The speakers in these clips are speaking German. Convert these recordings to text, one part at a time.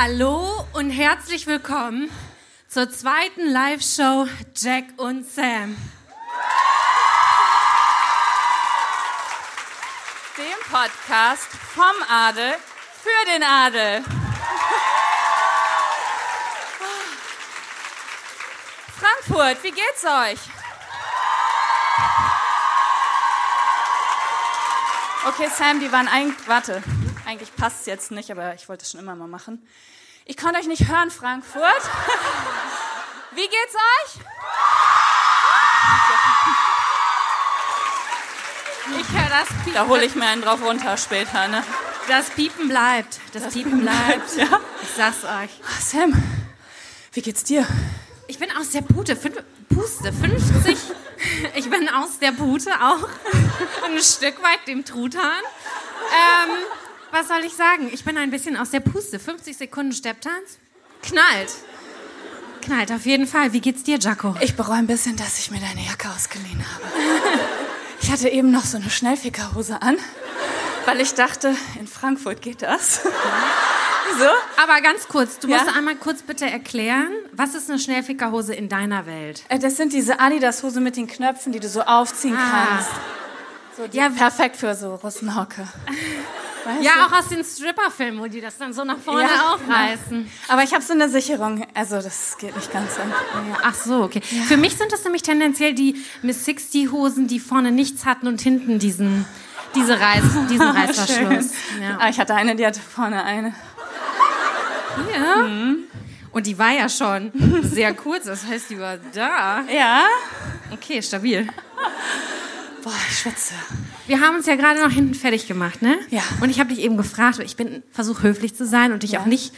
Hallo und herzlich willkommen zur zweiten Live-Show Jack und Sam. Dem Podcast vom Adel für den Adel. Frankfurt, wie geht's euch? Okay, Sam, die waren eigentlich. Warte, eigentlich passt es jetzt nicht, aber ich wollte es schon immer mal machen. Ich konnte euch nicht hören, Frankfurt. Wie geht's euch? Ich höre das Piepen. Da hole ich mir einen drauf runter später, ne? Das Piepen bleibt. Das, das Piepen bleibt. Ja. Ich sag's euch. Sam, wie geht's dir? Ich bin aus der Pute. Fün Puste. 50. ich bin aus der Pute auch. Ein Stück weit dem Truthahn. Ähm, was soll ich sagen? Ich bin ein bisschen aus der Puste. 50 Sekunden Stepptanz. Knallt. Knallt auf jeden Fall. Wie geht's dir, Jaco? Ich bereue ein bisschen, dass ich mir deine Jacke ausgeliehen habe. Ich hatte eben noch so eine Schnellfickerhose an, weil ich dachte, in Frankfurt geht das. So? Aber ganz kurz, du ja? musst einmal kurz bitte erklären, was ist eine Schnellfickerhose in deiner Welt? Äh, das sind diese Adidas-Hose mit den Knöpfen, die du so aufziehen ah. kannst. So, ja, perfekt für so Russenhocke. Weißt ja, du? auch aus den Stripper-Filmen, wo die das dann so nach vorne ja, aufreißen. Aber ich habe so eine Sicherung. Also das geht nicht ganz so. Ja, ach so, okay. Ja. Für mich sind das nämlich tendenziell die Miss 60 Hosen, die vorne nichts hatten und hinten diesen, diese Reiß, diesen Reißverschluss. Ja. Ah, ich hatte eine, die hatte vorne eine. Ja. Mhm. Und die war ja schon sehr kurz, das heißt, die war da. Ja. Okay, stabil. Boah, ich schwitze. Wir haben uns ja gerade noch hinten fertig gemacht, ne? Ja. Und ich habe dich eben gefragt, ich bin versuche höflich zu sein und dich ja. auch nicht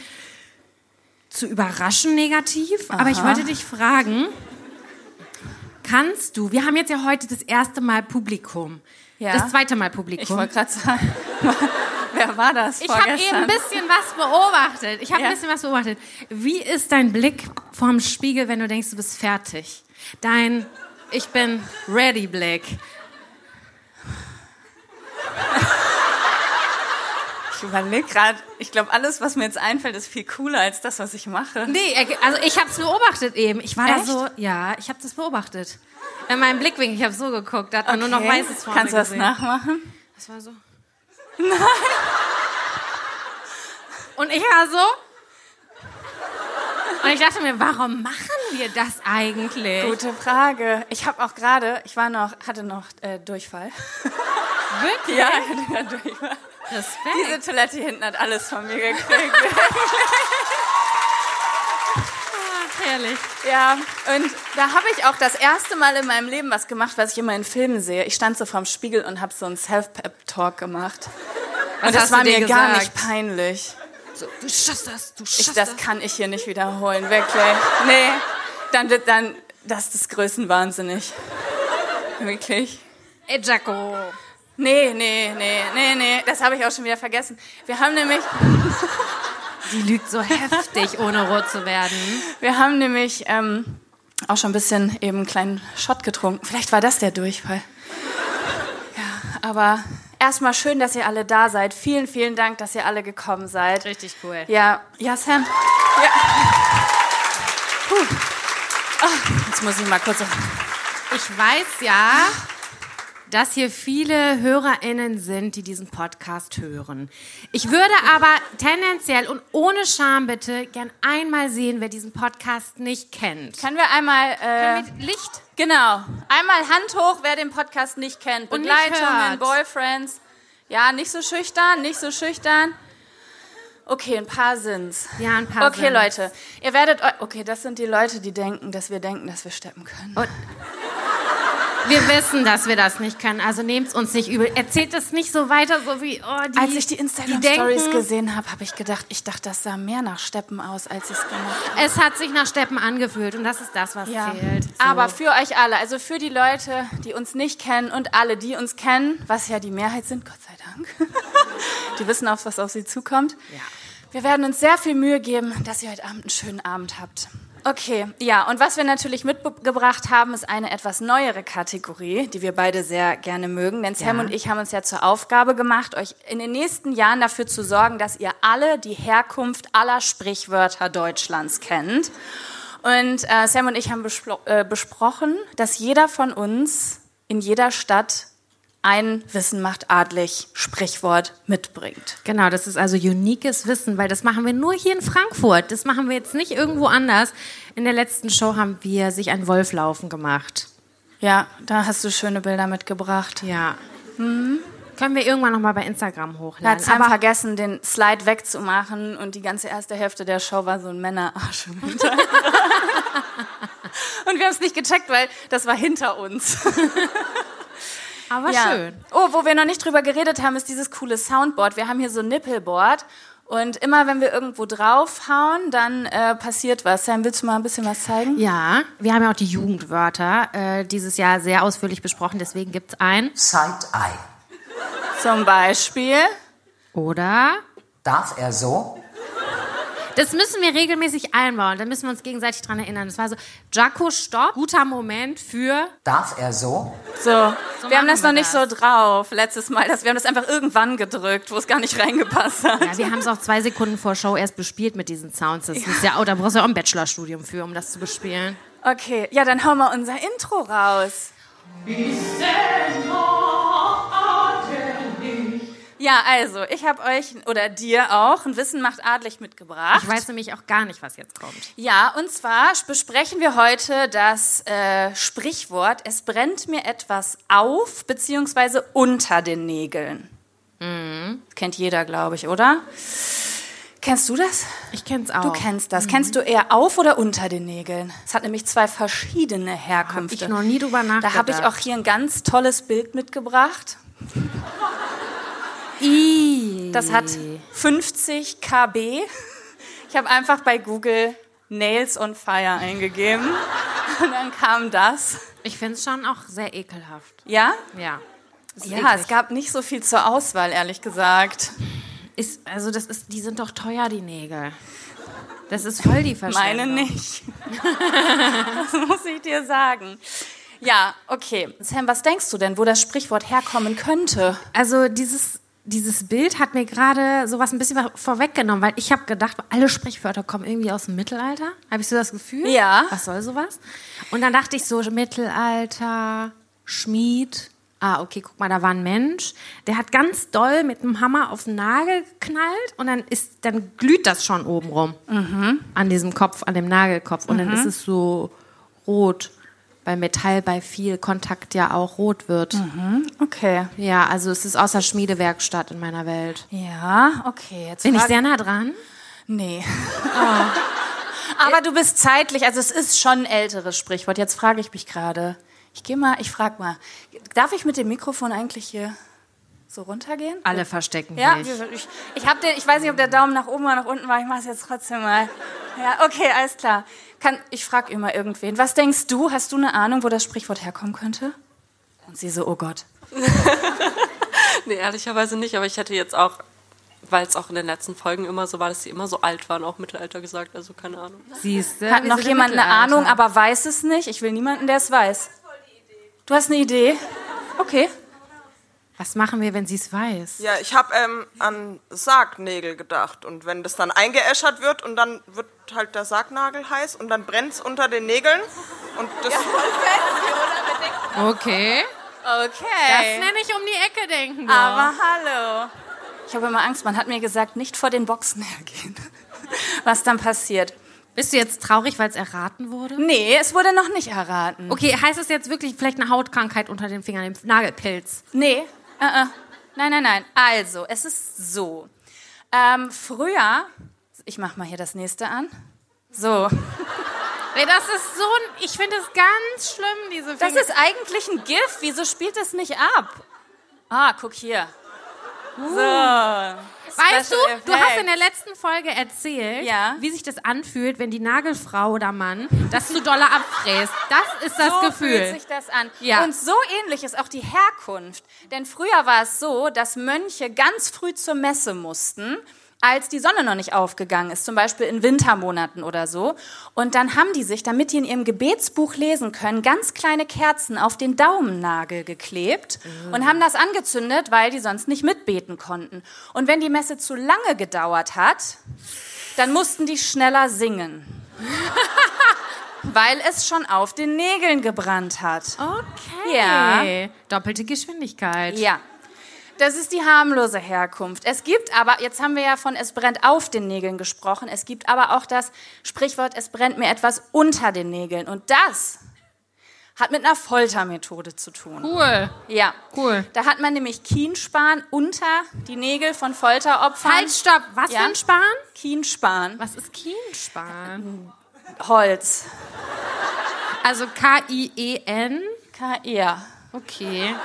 zu überraschen negativ, Aha. aber ich wollte dich fragen, kannst du, wir haben jetzt ja heute das erste Mal Publikum. Ja. Das zweite Mal Publikum. Ich wollte gerade sagen, wer war das? Ich habe eben ein bisschen was beobachtet. Ich habe ja. ein bisschen was beobachtet. Wie ist dein Blick vorm Spiegel, wenn du denkst, du bist fertig? Dein Ich bin ready Blick. Ich überlege gerade, ich glaube, alles, was mir jetzt einfällt, ist viel cooler als das, was ich mache. Nee, also ich habe es beobachtet eben. Ich war Echt? da so, ja, ich habe das beobachtet. In meinem Blickwinkel, ich habe so geguckt, da hat man okay. nur noch weißes vorne Kannst du das gesehen. nachmachen? Das war so. Nein. Und ich war so. Und ich dachte mir, warum machen wir das eigentlich? Gute Frage. Ich habe auch gerade, ich war noch, hatte noch äh, Durchfall. Wirklich? Ja, ich hatte Durchfall. Respekt. Diese Toilette hier hinten hat alles von mir gekriegt. Herrlich. ja, und da habe ich auch das erste Mal in meinem Leben was gemacht, was ich immer in Filmen sehe. Ich stand so vorm Spiegel und habe so einen Self-Pep-Talk gemacht. Und das war mir gar gesagt? nicht peinlich. So, du schaffst das, du Ich, schaffst das kann ich hier nicht wiederholen, wirklich. Nee, dann wird dann, das ist größenwahnsinnig. Wirklich. Ey, Jaco. Nee, nee, nee, nee, nee, das habe ich auch schon wieder vergessen. Wir haben nämlich, Die lügt so heftig, ohne rot zu werden. wir haben nämlich ähm, auch schon ein bisschen eben einen kleinen Shot getrunken. Vielleicht war das der Durchfall. Ja, aber erstmal schön, dass ihr alle da seid. Vielen, vielen Dank, dass ihr alle gekommen seid. Richtig cool. Ja, ja, Sam. Ja. Puh. Ah, jetzt muss ich mal kurz. Ich weiß ja, dass hier viele HörerInnen sind, die diesen Podcast hören. Ich würde aber tendenziell und ohne Scham bitte gern einmal sehen, wer diesen Podcast nicht kennt. Können wir einmal. Äh, Mit Licht? genau. Einmal Hand hoch, wer den Podcast nicht kennt. Und nicht Begleitungen. Boyfriends. Ja, nicht so schüchtern, nicht so schüchtern. Okay, ein paar sind's. Ja, ein paar Okay, sind's. Leute. Ihr werdet. Okay, das sind die Leute, die denken, dass wir denken, dass wir steppen können. Und wir wissen, dass wir das nicht können, also nehmt's uns nicht übel. Erzählt es nicht so weiter, so wie, oh, die, Als ich die Instagram-Stories gesehen habe, habe ich gedacht, ich dachte, das sah mehr nach Steppen aus, als ich es gemacht habe. Es hat sich nach Steppen angefühlt und das ist das, was Ja. zählt. So. Aber für euch alle, also für die Leute, die uns nicht kennen und alle, die uns kennen, was ja die Mehrheit sind, Gott sei Dank, die wissen auch, was auf sie zukommt. Ja. Wir werden uns sehr viel Mühe geben, dass ihr heute Abend einen schönen Abend habt. Okay, ja, und was wir natürlich mitgebracht haben, ist eine etwas neuere Kategorie, die wir beide sehr gerne mögen. Denn Sam Ja. und ich haben uns ja zur Aufgabe gemacht, euch in den nächsten Jahren dafür zu sorgen, dass ihr alle die Herkunft aller Sprichwörter Deutschlands kennt. Und äh, Sam und ich haben bespro äh, besprochen, dass jeder von uns in jeder Stadt ein Wissen macht adlig Sprichwort mitbringt. Genau, das ist also uniques Wissen, weil das machen wir nur hier in Frankfurt. Das machen wir jetzt nicht irgendwo anders. In der letzten Show haben wir sich ein Wolflaufen gemacht. Ja, da hast du schöne Bilder mitgebracht. Ja. Können wir irgendwann noch mal bei Instagram hochladen. hat Aber vergessen, den Slide wegzumachen und die ganze erste Hälfte der Show war so ein Männerarsch im Hintergrund. und wir haben es nicht gecheckt, weil das war hinter uns. aber Ja. schön. Oh, wo wir noch nicht drüber geredet haben, ist dieses coole Soundboard. Wir haben hier so ein Nippelboard. Und immer wenn wir irgendwo draufhauen, dann äh, passiert was. Sam, willst du mal ein bisschen was zeigen? Ja, wir haben ja auch die Jugendwörter äh, dieses Jahr sehr ausführlich besprochen. Deswegen gibt's ein Side-Eye. Zum Beispiel. oder. Darf er so? Das müssen wir regelmäßig einbauen. Da müssen wir uns gegenseitig dran erinnern. Das war so, Jaco, stopp, guter Moment für. Darf er so? So, wir haben das wir noch nicht das. so drauf letztes Mal. Das, wir haben das einfach irgendwann gedrückt, wo es gar nicht reingepasst hat. Ja, wir haben es auch zwei Sekunden vor Show erst bespielt mit diesen Sounds. Das ist ja auch, da brauchst du ja auch ein Bachelorstudium für, um das zu bespielen. Okay, ja, dann hauen wir unser Intro raus. Ja, also, ich habe euch oder dir auch ein Wissen macht adlig mitgebracht. Ich weiß nämlich auch gar nicht, was jetzt kommt. Ja, und zwar besprechen wir heute das äh, Sprichwort, es brennt mir etwas auf beziehungsweise unter den Nägeln. Das kennt jeder, glaube ich, oder? Kennst du das? Ich kenn's auch. Du kennst das. Kennst du eher auf oder unter den Nägeln? Es hat nämlich zwei verschiedene Herkünfte. ich noch nie drüber Da habe ich nachgedacht. auch hier ein ganz tolles Bild mitgebracht. I. Das hat 50 KB. Ich habe einfach bei Google Nails on Fire eingegeben. Und dann kam das. Ich find's schon auch sehr ekelhaft. Ja? Ja. Ja, eklig. es gab nicht so viel zur Auswahl, ehrlich gesagt. Ist, also das ist, die sind doch teuer, die Nägel. Das ist voll die Verschwendung. Meine nicht. das muss ich dir sagen. Ja, okay. Sam, was denkst du denn, wo das Sprichwort herkommen könnte? Also dieses, dieses Bild hat mir gerade sowas ein bisschen vorweggenommen, weil ich habe gedacht, alle Sprichwörter kommen irgendwie aus dem Mittelalter. Habe ich so das Gefühl? Ja. Was soll sowas? Und dann dachte ich so, Mittelalter, Schmied. Ah, okay, guck mal, da war ein Mensch, der hat ganz doll mit dem Hammer auf den Nagel geknallt und dann ist, dann glüht das schon oben rum. An diesem Kopf, an dem Nagelkopf. Und dann ist es so rot. Weil Metall bei viel Kontakt ja auch rot wird. Okay. Ja, also es ist außer Schmiedewerkstatt in meiner Welt. Ja, okay. Jetzt Bin ich sehr nah dran? Nee. Aber du bist zeitlich, also es ist schon ein älteres Sprichwort. Jetzt frage ich mich gerade. Ich gehe mal, ich frage mal. Darf ich mit dem Mikrofon eigentlich hier so runtergehen? Alle verstecken Ja, sich. ich, ich, hab den, ich weiß nicht, ob der Daumen nach oben oder nach unten war. Ich mache es jetzt trotzdem mal. Ja, okay, alles klar. Kann, ich frage immer irgendwen. Was denkst du? Hast du eine Ahnung, wo das Sprichwort herkommen könnte? Und sie so, oh Gott. Nee, ehrlicherweise nicht, aber ich hätte jetzt auch, weil es auch in den letzten Folgen immer so war, dass sie immer so alt waren, auch Mittelalter gesagt, also keine Ahnung. Siehst du? Hat noch jemand eine. Ahnung, aber weiß es nicht? Ich will niemanden, der es weiß. Du hast eine Idee? Okay. Was machen wir, wenn sie es weiß? Ja, ich habe ähm, an Sargnägel gedacht. Und wenn das dann eingeäschert wird und dann wird halt der Sargnagel heiß und dann brennt es unter den Nägeln. Und das Okay. Das Okay. nenne ich um die Ecke denken. doch. Aber hallo. Ich habe immer Angst. Man hat mir gesagt, nicht vor den Boxen hergehen. Was dann passiert. Bist du jetzt traurig, weil es erraten wurde? Nee, es wurde noch nicht erraten. Okay, heißt es jetzt wirklich vielleicht eine Hautkrankheit unter den Fingern, den Nagelpilz? Nee. Uh -uh. Nein, nein, nein. Also, es ist so. Ähm, früher, ich mach mal hier das nächste an. So. Ey, das ist so ein, ich finde es ganz schlimm, diese Das Finger. ist eigentlich ein GIF. Wieso spielt es nicht ab? Ah, guck hier. So. Weißt du, Special du hast Effect. in der letzten Folge erzählt, Ja. wie sich das anfühlt, wenn die Nagelfrau oder Mann das zu doller abfräst. Das ist das so Gefühl. fühlt sich das an. Ja. Und so ähnlich ist auch die Herkunft. Denn früher war es so, dass Mönche ganz früh zur Messe mussten, als die Sonne noch nicht aufgegangen ist, zum Beispiel in Wintermonaten oder so. Und dann haben die sich, damit die in ihrem Gebetsbuch lesen können, ganz kleine Kerzen auf den Daumennagel geklebt und haben das angezündet, weil die sonst nicht mitbeten konnten. Und wenn die Messe zu lange gedauert hat, dann mussten die schneller singen. Weil es schon auf den Nägeln gebrannt hat. Okay. Ja. Doppelte Geschwindigkeit. Ja. Das ist die harmlose Herkunft. Es gibt aber, jetzt haben wir ja von es brennt auf den Nägeln gesprochen, es gibt aber auch das Sprichwort, es brennt mir etwas unter den Nägeln. Und das hat mit einer Foltermethode zu tun. Cool. Ja. Cool. Da hat man nämlich Kienspan unter die Nägel von Folteropfern. Halt, stopp. Was Ja. für ein Span? Kienspan. Was ist Kienspan? Holz. Also K-I-E-N? K ja. Okay.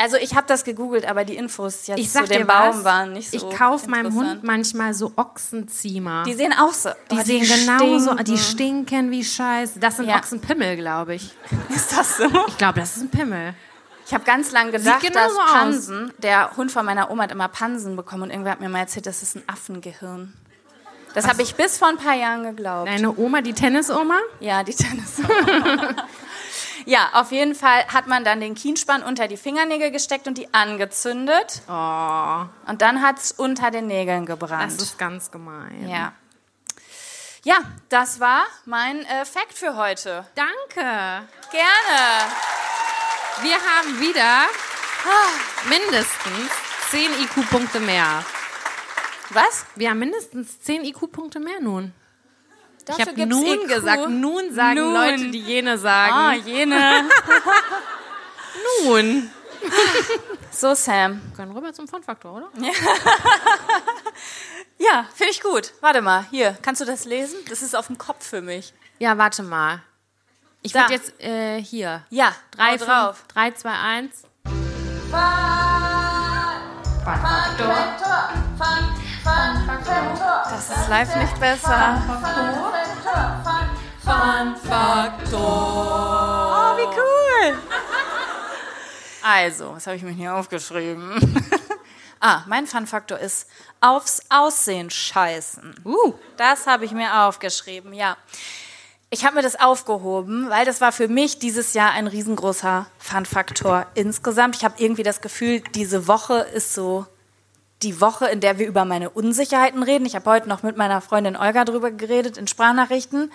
Also ich habe das gegoogelt, aber die Infos jetzt Ich sag zu dem Baum was, waren nicht so Ich kaufe meinem. Hund manchmal so Ochsenziemer. Die sehen auch so. Die oh, sehen genauso, stinken. die stinken wie Scheiße. Das sind Ja. Ochsenpimmel, glaube ich. Ist das so? Ich glaube, das ist ein Pimmel. Ich habe ganz lange gedacht, Sieht dass aus. Pansen, der Hund von meiner Oma hat immer Pansen bekommen und irgendwer hat mir mal erzählt, das ist ein Affengehirn. Das habe ich bis vor ein paar Jahren geglaubt. Deine Oma, die Tennisoma? Ja, die Tennis. ja, auf jeden Fall hat man dann den Kienspann unter die Fingernägel gesteckt und die angezündet. Oh, Und dann hat es unter den Nägeln das gebrannt. ist ganz gemein. ja. Ja, das war mein äh, Fact für heute. Danke. Gerne. Wir haben wieder mindestens 10 IQ-Punkte mehr. Was? Wir haben mindestens 10 IQ-Punkte mehr nun. Ich Dafür habe gibt's nun IQ. gesagt, nun sagen Nun. Leute, die jene sagen. Ah, jene. nun. so, Sam. Wir können rüber zum Fun-Faktor, oder? Ja, finde ich gut. Warte mal, hier, kannst du das lesen? Das ist auf dem Kopf für mich. Ja, warte mal. Ich würde jetzt äh, hier. Ja, Drei, hau drauf. 3, 2, 1. Das ist live nicht besser. Oh, wie cool. Also, was habe ich mir hier aufgeschrieben? ah, mein Fun-Faktor ist aufs Aussehen scheißen. Uh, das habe ich mir aufgeschrieben, ja. Ich habe mir das aufgehoben, weil das war für mich dieses Jahr ein riesengroßer Fun-Faktor insgesamt. Ich habe irgendwie das Gefühl, diese Woche ist so die Woche, in der wir über meine Unsicherheiten reden. Ich habe heute noch mit meiner Freundin Olga drüber geredet in Sprachnachrichten.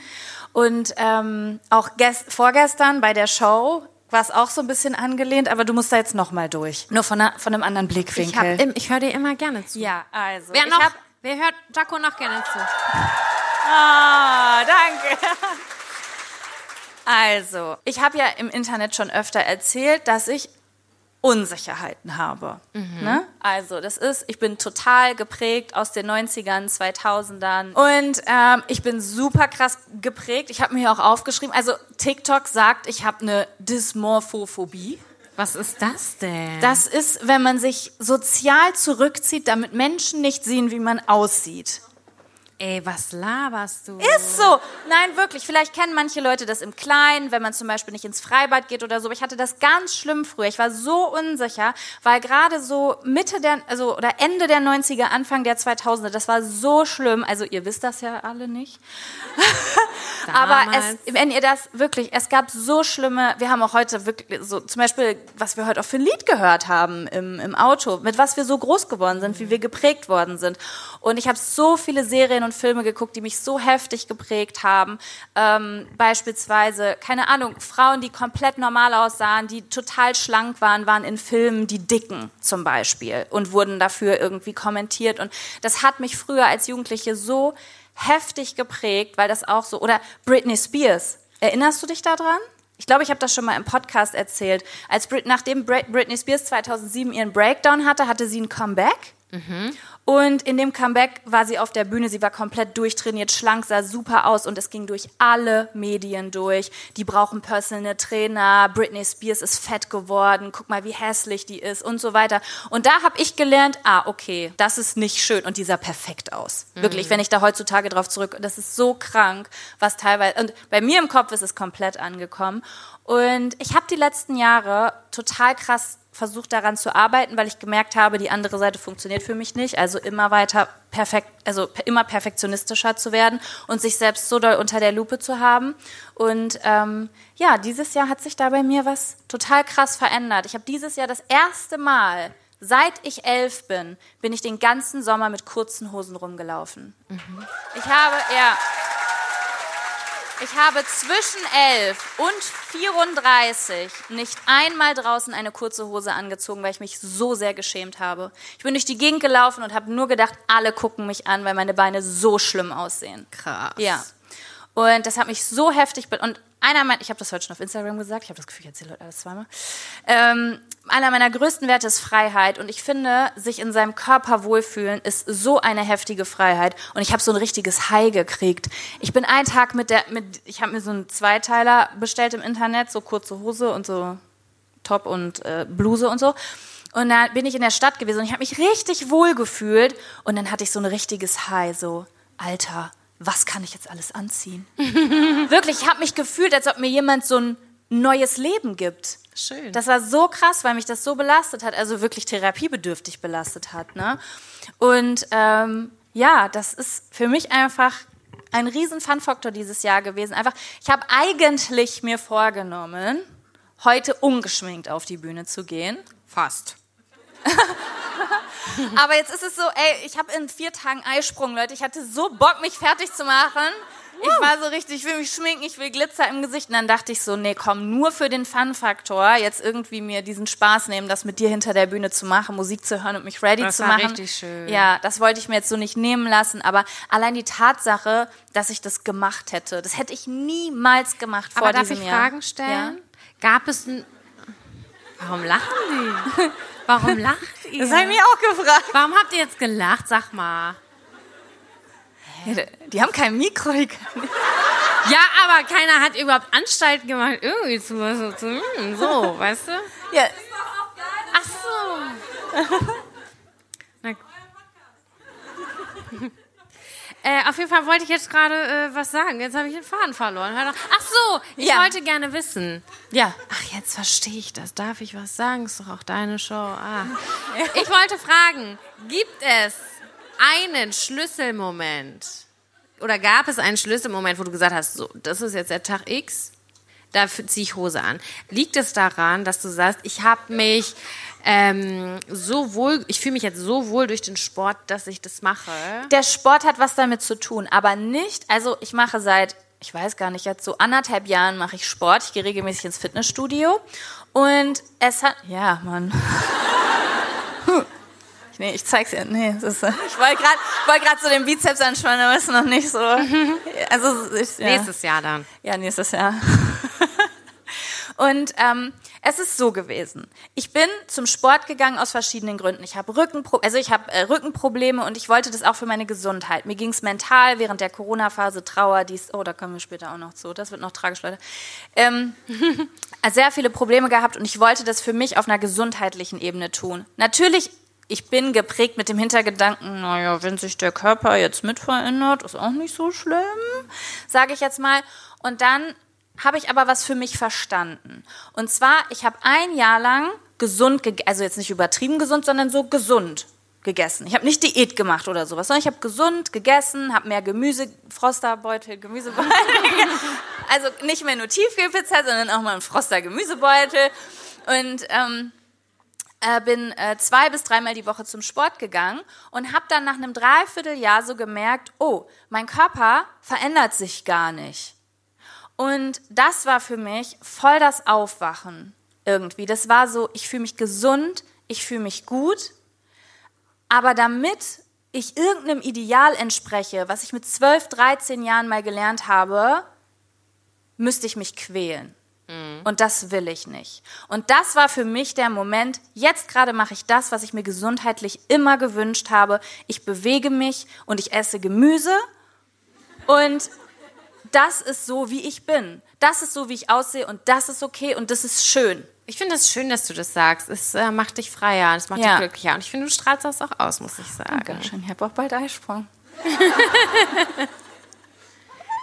Und ähm, auch gest vorgestern bei der Show war es auch so ein bisschen angelehnt, aber du musst da jetzt noch mal durch. Nur von, einer, von einem anderen Ich, Blickwinkel. hab im- ich höre dir immer gerne zu. ja, also. Wer ich noch? Hab, wer hört Jaco noch gerne zu? ah, danke. Also, ich habe ja im Internet schon öfter erzählt, dass ich Unsicherheiten habe. Ne? Also, das ist, ich bin total geprägt aus den 90ern, 2000ern und ähm, ich bin super krass geprägt. Ich habe mir hier auch aufgeschrieben, also TikTok sagt, ich habe eine Dysmorphophobie. Was ist das denn? Das ist, wenn man sich sozial zurückzieht, damit Menschen nicht sehen, wie man aussieht. Ey, was laberst du? Ist so. Nein, wirklich. Vielleicht kennen manche Leute das im Kleinen, wenn man zum Beispiel nicht ins Freibad geht oder so. Aber ich hatte das ganz schlimm früher. Ich war so unsicher, weil gerade so Mitte der, also oder Ende der 90er, Anfang der 2000er, das war so schlimm. Also ihr wisst das ja alle nicht. Aber es, wenn ihr das wirklich, es gab so schlimme, wir haben auch heute wirklich so, zum Beispiel, was wir heute auch für ein Lied gehört haben im, im Auto, mit was wir so groß geworden sind, wie wir geprägt worden sind. Und ich habe so viele Serien und Filme geguckt, die mich so heftig geprägt haben. Ähm, beispielsweise, keine Ahnung, Frauen, die komplett normal aussahen, die total schlank waren, waren in Filmen die Dicken zum Beispiel und wurden dafür irgendwie kommentiert. Und das hat mich früher als Jugendliche so heftig geprägt, weil das auch so, oder Britney Spears. Erinnerst du dich daran? Ich glaube, ich habe das schon mal im Podcast erzählt. Als Brit nachdem Brit Britney Spears 2007 ihren Breakdown hatte, hatte sie ein Comeback. Und in dem Comeback war sie auf der Bühne, sie war komplett durchtrainiert, schlank, sah super aus und es ging durch alle Medien durch. Die brauchen Personal Trainer, Britney Spears ist fett geworden, guck mal, wie hässlich die ist und so weiter. Und da habe ich gelernt, ah, okay, das ist nicht schön und die sah perfekt aus. Wirklich, wenn ich da heutzutage drauf zurück, das ist so krank, was teilweise, und bei mir im Kopf ist es komplett angekommen. Und ich habe die letzten Jahre total krass versucht daran zu arbeiten, weil ich gemerkt habe, die andere Seite funktioniert für mich nicht. Also immer weiter perfekt, also immer perfektionistischer zu werden und sich selbst so doll unter der Lupe zu haben. Und ähm, ja, dieses Jahr hat sich da bei mir was total krass verändert. Ich habe dieses Jahr das erste Mal, seit ich elf bin, bin ich den ganzen Sommer mit kurzen Hosen rumgelaufen. Ich habe, ja. Ich habe zwischen 11 und 34 nicht einmal draußen eine kurze Hose angezogen, weil ich mich so sehr geschämt habe. Ich bin durch die Gegend gelaufen und habe nur gedacht, alle gucken mich an, weil meine Beine so schlimm aussehen. Krass. Ja. Und das hat mich so heftig. be- Und einer meiner, ich habe das heute schon auf Instagram gesagt, ich habe das Gefühl, ich erzähle heute alles zweimal. Ähm, einer meiner größten Werte ist Freiheit. Und ich finde, sich in seinem Körper wohlfühlen ist so eine heftige Freiheit. Und ich habe so ein richtiges High gekriegt. Ich bin einen Tag mit der, mit, ich habe mir so einen Zweiteiler bestellt im Internet, so kurze Hose und so Top und äh, Bluse und so. Und da bin ich in der Stadt gewesen und ich habe mich richtig wohl gefühlt. Und dann hatte ich so ein richtiges High, so, Alter, was kann ich jetzt alles anziehen? Wirklich, ich habe mich gefühlt, als ob mir jemand so ein neues Leben gibt. Schön. Das war so krass, weil mich das so belastet hat, also wirklich therapiebedürftig belastet hat. Ne? Und ähm, ja, das ist für mich einfach ein riesen Fun-Faktor dieses Jahr gewesen. Einfach, ich habe eigentlich mir vorgenommen, heute ungeschminkt auf die Bühne zu gehen. Fast. Aber jetzt ist es so, ey, ich habe in vier Tagen Eisprung, Leute. Ich hatte so Bock, mich fertig zu machen. Ich war so richtig, ich will mich schminken, ich will Glitzer im Gesicht. Und dann dachte ich so, nee, komm, nur für den Fun-Faktor, jetzt irgendwie mir diesen Spaß nehmen, das mit dir hinter der Bühne zu machen, Musik zu hören und mich ready Das zu war machen. richtig schön. Ja, das wollte ich mir jetzt so nicht nehmen lassen. Aber allein die Tatsache, dass ich das gemacht hätte, das hätte ich niemals gemacht vor Aber darf diesem ich Jahr. Fragen stellen? Gab es ein. Warum lachen die? Warum lacht ihr? Das habe ich mich auch gefragt. Warum habt ihr jetzt gelacht? Sag mal. Die haben kein Mikro. Ja, aber keiner hat überhaupt Anstalten gemacht, irgendwie zu, so, zu hm, so, weißt du? ja, Ach so. Äh, auf jeden Fall wollte ich jetzt gerade äh, was sagen. Jetzt habe ich den Faden verloren. Ach so, ich Ja. wollte gerne wissen. ja. Ach, jetzt verstehe ich das. Darf ich was sagen? Ist doch auch deine Show. Ah. Ich wollte fragen, gibt es einen Schlüsselmoment oder gab es einen Schlüsselmoment, wo du gesagt hast, so, das ist jetzt der Tag X, dafür ziehe ich Hose an. Liegt es daran, dass du sagst, ich habe mich ähm, so wohl, ich fühle mich jetzt so wohl durch den Sport, dass ich das mache? Der Sport hat was damit zu tun, aber nicht, also ich mache seit, ich weiß gar nicht, jetzt so anderthalb Jahren mache ich Sport. Ich gehe regelmäßig ins Fitnessstudio und es hat, ja, Mann. Nee, ich zeig's dir. Nee, es ist, ich wollte gerade wollt grad so den Bizeps anspannen, aber ist noch nicht so. Also, ich, ja. Nächstes Jahr dann. Ja, nächstes Jahr. Und ähm, es ist so gewesen. Ich bin zum Sport gegangen aus verschiedenen Gründen. Ich habe Rückenpro also ich habe äh, Rückenprobleme und ich wollte das auch für meine Gesundheit. Mir ging es mental während der Corona-Phase Trauer, dies, oh, da kommen wir später auch noch zu. Das wird noch tragisch, Leute. Ähm, sehr viele Probleme gehabt und ich wollte das für mich auf einer gesundheitlichen Ebene tun. Natürlich ich bin geprägt mit dem Hintergedanken, naja, wenn sich der Körper jetzt mit verändert, ist auch nicht so schlimm, sage ich jetzt mal. Und dann habe ich aber was für mich verstanden. Und zwar, ich habe ein Jahr lang gesund, also jetzt nicht übertrieben gesund, sondern so gesund gegessen. Ich habe nicht Diät gemacht oder sowas, sondern ich habe gesund gegessen, habe mehr Gemüse, Frosterbeutel, Gemüsebeutel. also nicht mehr nur Tiefkühlpizza, sondern auch mal ein Froster Gemüsebeutel. Und ähm, äh, bin äh, zwei bis dreimal die Woche zum Sport gegangen und habe dann nach einem Dreivierteljahr so gemerkt, oh, mein Körper verändert sich gar nicht. Und das war für mich voll das Aufwachen irgendwie. Das war so, ich fühle mich gesund, ich fühle mich gut, aber damit ich irgendeinem Ideal entspreche, was ich mit 12, 13 Jahren mal gelernt habe, müsste ich mich quälen. Mhm. Und das will ich nicht. Und das war für mich der Moment, jetzt gerade mache ich das, was ich mir gesundheitlich immer gewünscht habe. Ich bewege mich und ich esse Gemüse. Und das ist so, wie ich bin. Das ist so, wie ich aussehe und das ist okay und das ist schön. Ich finde es schön, dass du das sagst. Es äh, macht dich freier, es macht ja. dich glücklicher. Und ich finde, du strahlst das auch aus, muss ich sagen. Dankeschön. Ich habe auch bald Eisprung.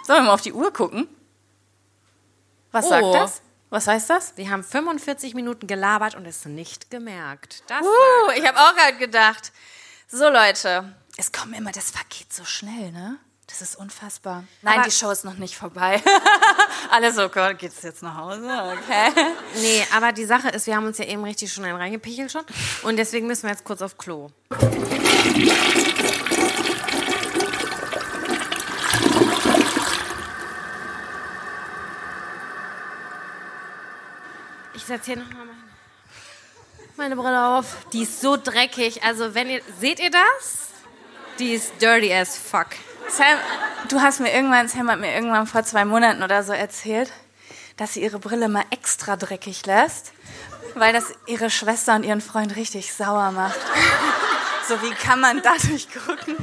Sollen wir mal auf die Uhr gucken? Was oh. sagt das? Was heißt das? Wir haben 45 Minuten gelabert und es nicht gemerkt. Das uh, ich habe auch gerade gedacht. So Leute, es kommt immer, das vergeht so schnell, ne? Das ist unfassbar. Nein, aber die Show ist noch nicht vorbei. Alle so, Gott, geht's jetzt nach Hause? Okay. Nee, aber die Sache ist, wir haben uns ja eben richtig schon reingepichelt schon. Und deswegen müssen wir jetzt kurz auf Klo. Ich setze hier nochmal meine, meine Brille auf. Die ist so dreckig. Also, wenn ihr. Seht ihr das? Die ist dirty as fuck. Sam, du hast mir irgendwann, Sam hat mir irgendwann vor zwei Monaten oder so erzählt, dass sie ihre Brille mal extra dreckig lässt, weil das ihre Schwester und ihren Freund richtig sauer macht. So, wie kann man dadurch gucken?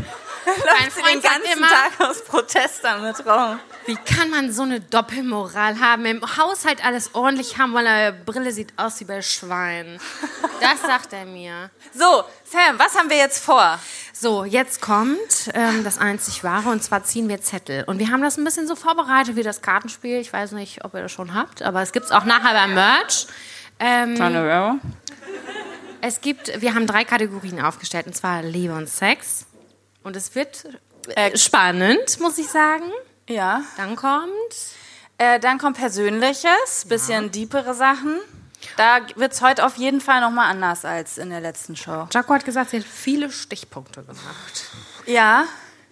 Läuft sie den ganzen immer, Tag aus Protest damit rum. Wie kann man so eine Doppelmoral haben? Im Haushalt alles ordentlich haben, weil eine Brille sieht aus wie bei Schwein. Das sagt er mir. So, Sam, was haben wir jetzt vor? So, jetzt kommt ähm, das einzig Wahre und zwar ziehen wir Zettel. Und wir haben das ein bisschen so vorbereitet wie das Kartenspiel. Ich weiß nicht, ob ihr das schon habt, aber es gibt es auch nachher beim Merch. Ähm, Kleine Werbung. Es gibt, wir haben drei Kategorien aufgestellt, und zwar Liebe und Sex. Und es wird äh, spannend, muss ich sagen. Ja. Dann kommt. Äh, dann kommt Persönliches, bisschen ja. deepere Sachen. Da wird es heute auf jeden Fall nochmal anders als in der letzten Show. Jaco hat gesagt, sie hat viele Stichpunkte gemacht. Ja.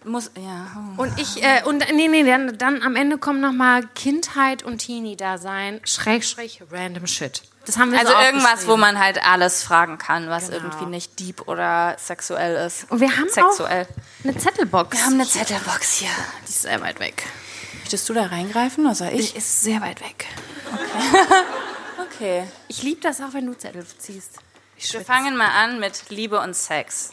Muss, ja. Oh. Und ich, äh, und nee, nee, dann, dann am Ende kommt nochmal Kindheit und Teenie-Dasein, Schrägstrich, random Shit. Das haben wir also so irgendwas, wo man halt alles fragen kann, was genau. irgendwie nicht deep oder sexuell ist. Und wir haben sexuell. auch eine Zettelbox. Wir haben eine Zettelbox hier. Die ist sehr weit weg. Möchtest du da reingreifen oder soll ich? Die ist sehr weit weg. Okay. okay. Ich liebe das auch, wenn du Zettel ziehst. Wir fangen mal an mit Liebe und Sex.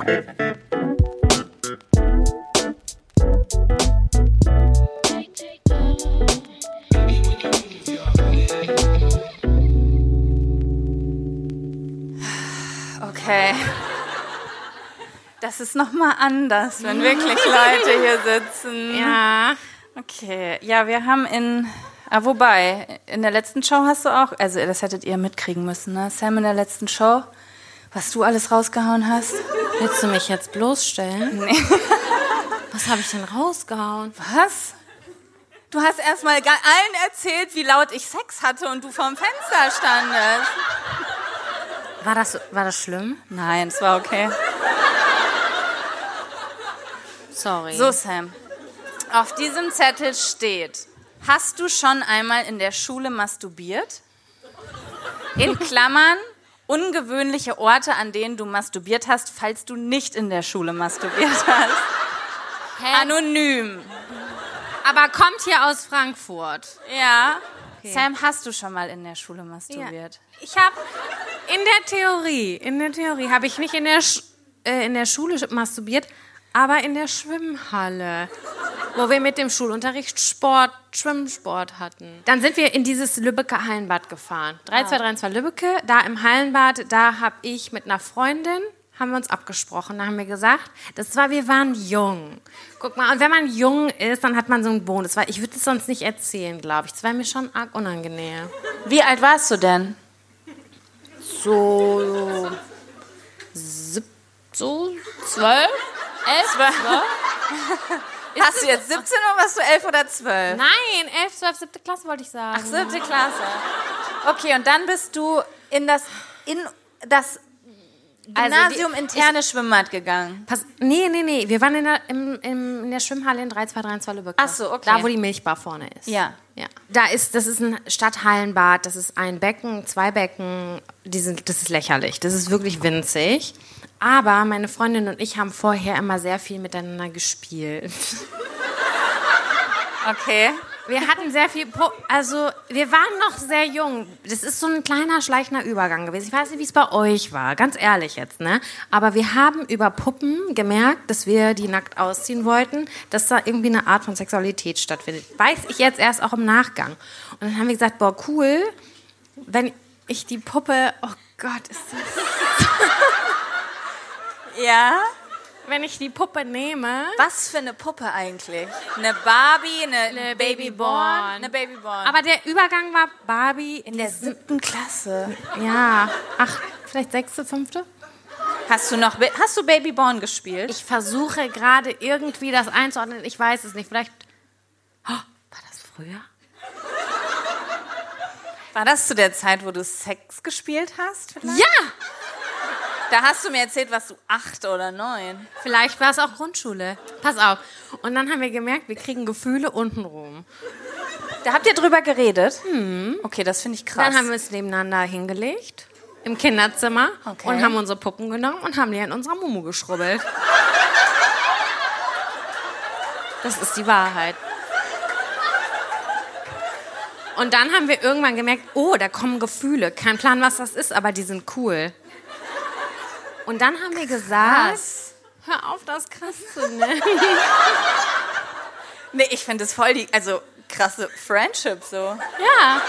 Okay. Das ist nochmal anders, wenn wirklich Leute hier sitzen. Ja. Okay, ja, wir haben in. Ah, wobei, in der letzten Show hast du auch, also das hättet ihr mitkriegen müssen, ne? Sam in der letzten Show, was du alles rausgehauen hast. Willst du mich jetzt bloßstellen? Nee. Was habe ich denn rausgehauen? Was? Du hast erstmal allen erzählt, wie laut ich Sex hatte und du vorm Fenster standest. War das, war das schlimm? Nein, es war okay. Sorry. So, Sam. Auf diesem Zettel steht, hast du schon einmal in der Schule masturbiert? In Klammern, ungewöhnliche Orte, an denen du masturbiert hast, falls du nicht in der Schule masturbiert hast. Hä? Anonym. Aber kommt hier aus Frankfurt. Ja. Sam, hast du schon mal in der Schule masturbiert? Ich habe in der Theorie, in der Theorie habe ich nicht in der, Sch äh, in der Schule masturbiert, aber in der Schwimmhalle, wo wir mit dem Schulunterricht Sport, Schwimmsport hatten. Dann sind wir in dieses Lübecker Hallenbad gefahren. 3232 Lübbecke, da im Hallenbad, da habe ich mit einer Freundin haben wir uns abgesprochen. Da haben wir gesagt, das war, wir waren jung. Guck mal, und wenn man jung ist, dann hat man so einen Bonus. Weil ich würde es sonst nicht erzählen, glaube ich. Das wäre mir schon arg unangenehm. Wie alt warst du denn? So, so zwölf, elf, zwölf. Hast du jetzt 17 oder warst du 11 oder 12? Nein, elf, zwölf, siebte Klasse wollte ich sagen. Ach, siebte Klasse. Okay, und dann bist du in das, in das Gymnasium Also die- interne Schwimmbad gegangen. Pass, nee, nee, nee. Wir waren in der, im, im, in der Schwimmhalle in 3232 Lübeck. Ach so, okay. Da, wo die Milchbar vorne ist. Ja. ja. Da ist, das ist ein Stadthallenbad, das ist ein Becken, zwei Becken. Die sind, das ist lächerlich. Das ist wirklich winzig. Aber meine Freundin und ich haben vorher immer sehr viel miteinander gespielt. Okay. Wir hatten sehr viel, po also wir waren noch sehr jung. Das ist so ein kleiner schleichender Übergang gewesen. Ich weiß nicht, wie es bei euch war, ganz ehrlich jetzt, ne? Aber wir haben über Puppen gemerkt, dass wir die nackt ausziehen wollten, dass da irgendwie eine Art von Sexualität stattfindet. Weiß ich jetzt erst auch im Nachgang. Und dann haben wir gesagt, boah, cool, wenn ich die Puppe, oh Gott, ist das, Ja? wenn ich die Puppe nehme, Was für eine Puppe eigentlich? Eine Barbie, eine, Eine Babyborn? Eine Babyborn. aber der Übergang war Barbie in der siebten Klasse. ja, ach, vielleicht sechste, fünfte? Hast du noch, hast du Babyborn gespielt? Ich versuche gerade irgendwie das einzuordnen. Ich weiß es nicht. Vielleicht. Oh, war das früher? War das zu der Zeit, wo du Sex gespielt hast? Vielleicht? Ja! Da hast du mir erzählt, was du acht oder neun. Vielleicht war es auch Grundschule. Pass auf. Und dann haben wir gemerkt, wir kriegen Gefühle untenrum. Da habt ihr drüber geredet? Okay, das finde ich krass. Dann haben wir es nebeneinander hingelegt. Im Kinderzimmer. Okay. Und haben unsere Puppen genommen und haben die in unserer Mumu geschrubbelt. Das ist die Wahrheit. Und dann haben wir irgendwann gemerkt, oh, da kommen Gefühle. Kein Plan, was das ist, aber die sind cool. Und dann haben wir gesagt, hör auf, das krass zu nennen. nee, ich finde das voll die, also krasse Friendship so. Ja.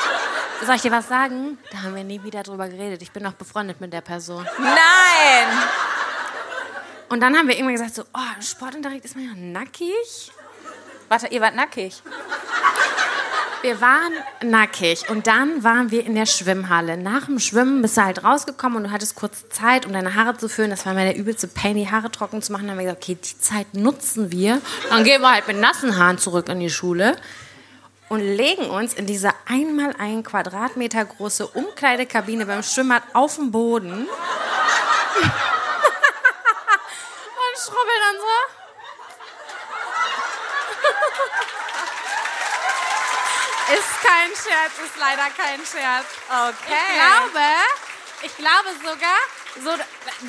Soll ich dir was sagen? Da haben wir nie wieder drüber geredet. Ich bin noch befreundet mit der Person. Nein! Und dann haben wir irgendwann gesagt, so, oh, Sportunterricht ist man ja nackig. Warte, ihr wart nackig. Wir waren nackig und dann waren wir in der Schwimmhalle. Nach dem Schwimmen bist du halt rausgekommen und du hattest kurz Zeit, um deine Haare zu föhnen. Das war mir der übelste Pain, die Haare trocken zu machen. Dann haben wir gesagt, okay, die Zeit nutzen wir. Dann gehen wir halt mit nassen Haaren zurück in die Schule und legen uns in diese einmal ein Quadratmeter große Umkleidekabine beim Schwimmbad auf den Boden. und schrubbel dann so. Ist kein Scherz, ist leider kein Scherz. Okay. Ich glaube, ich glaube sogar, so,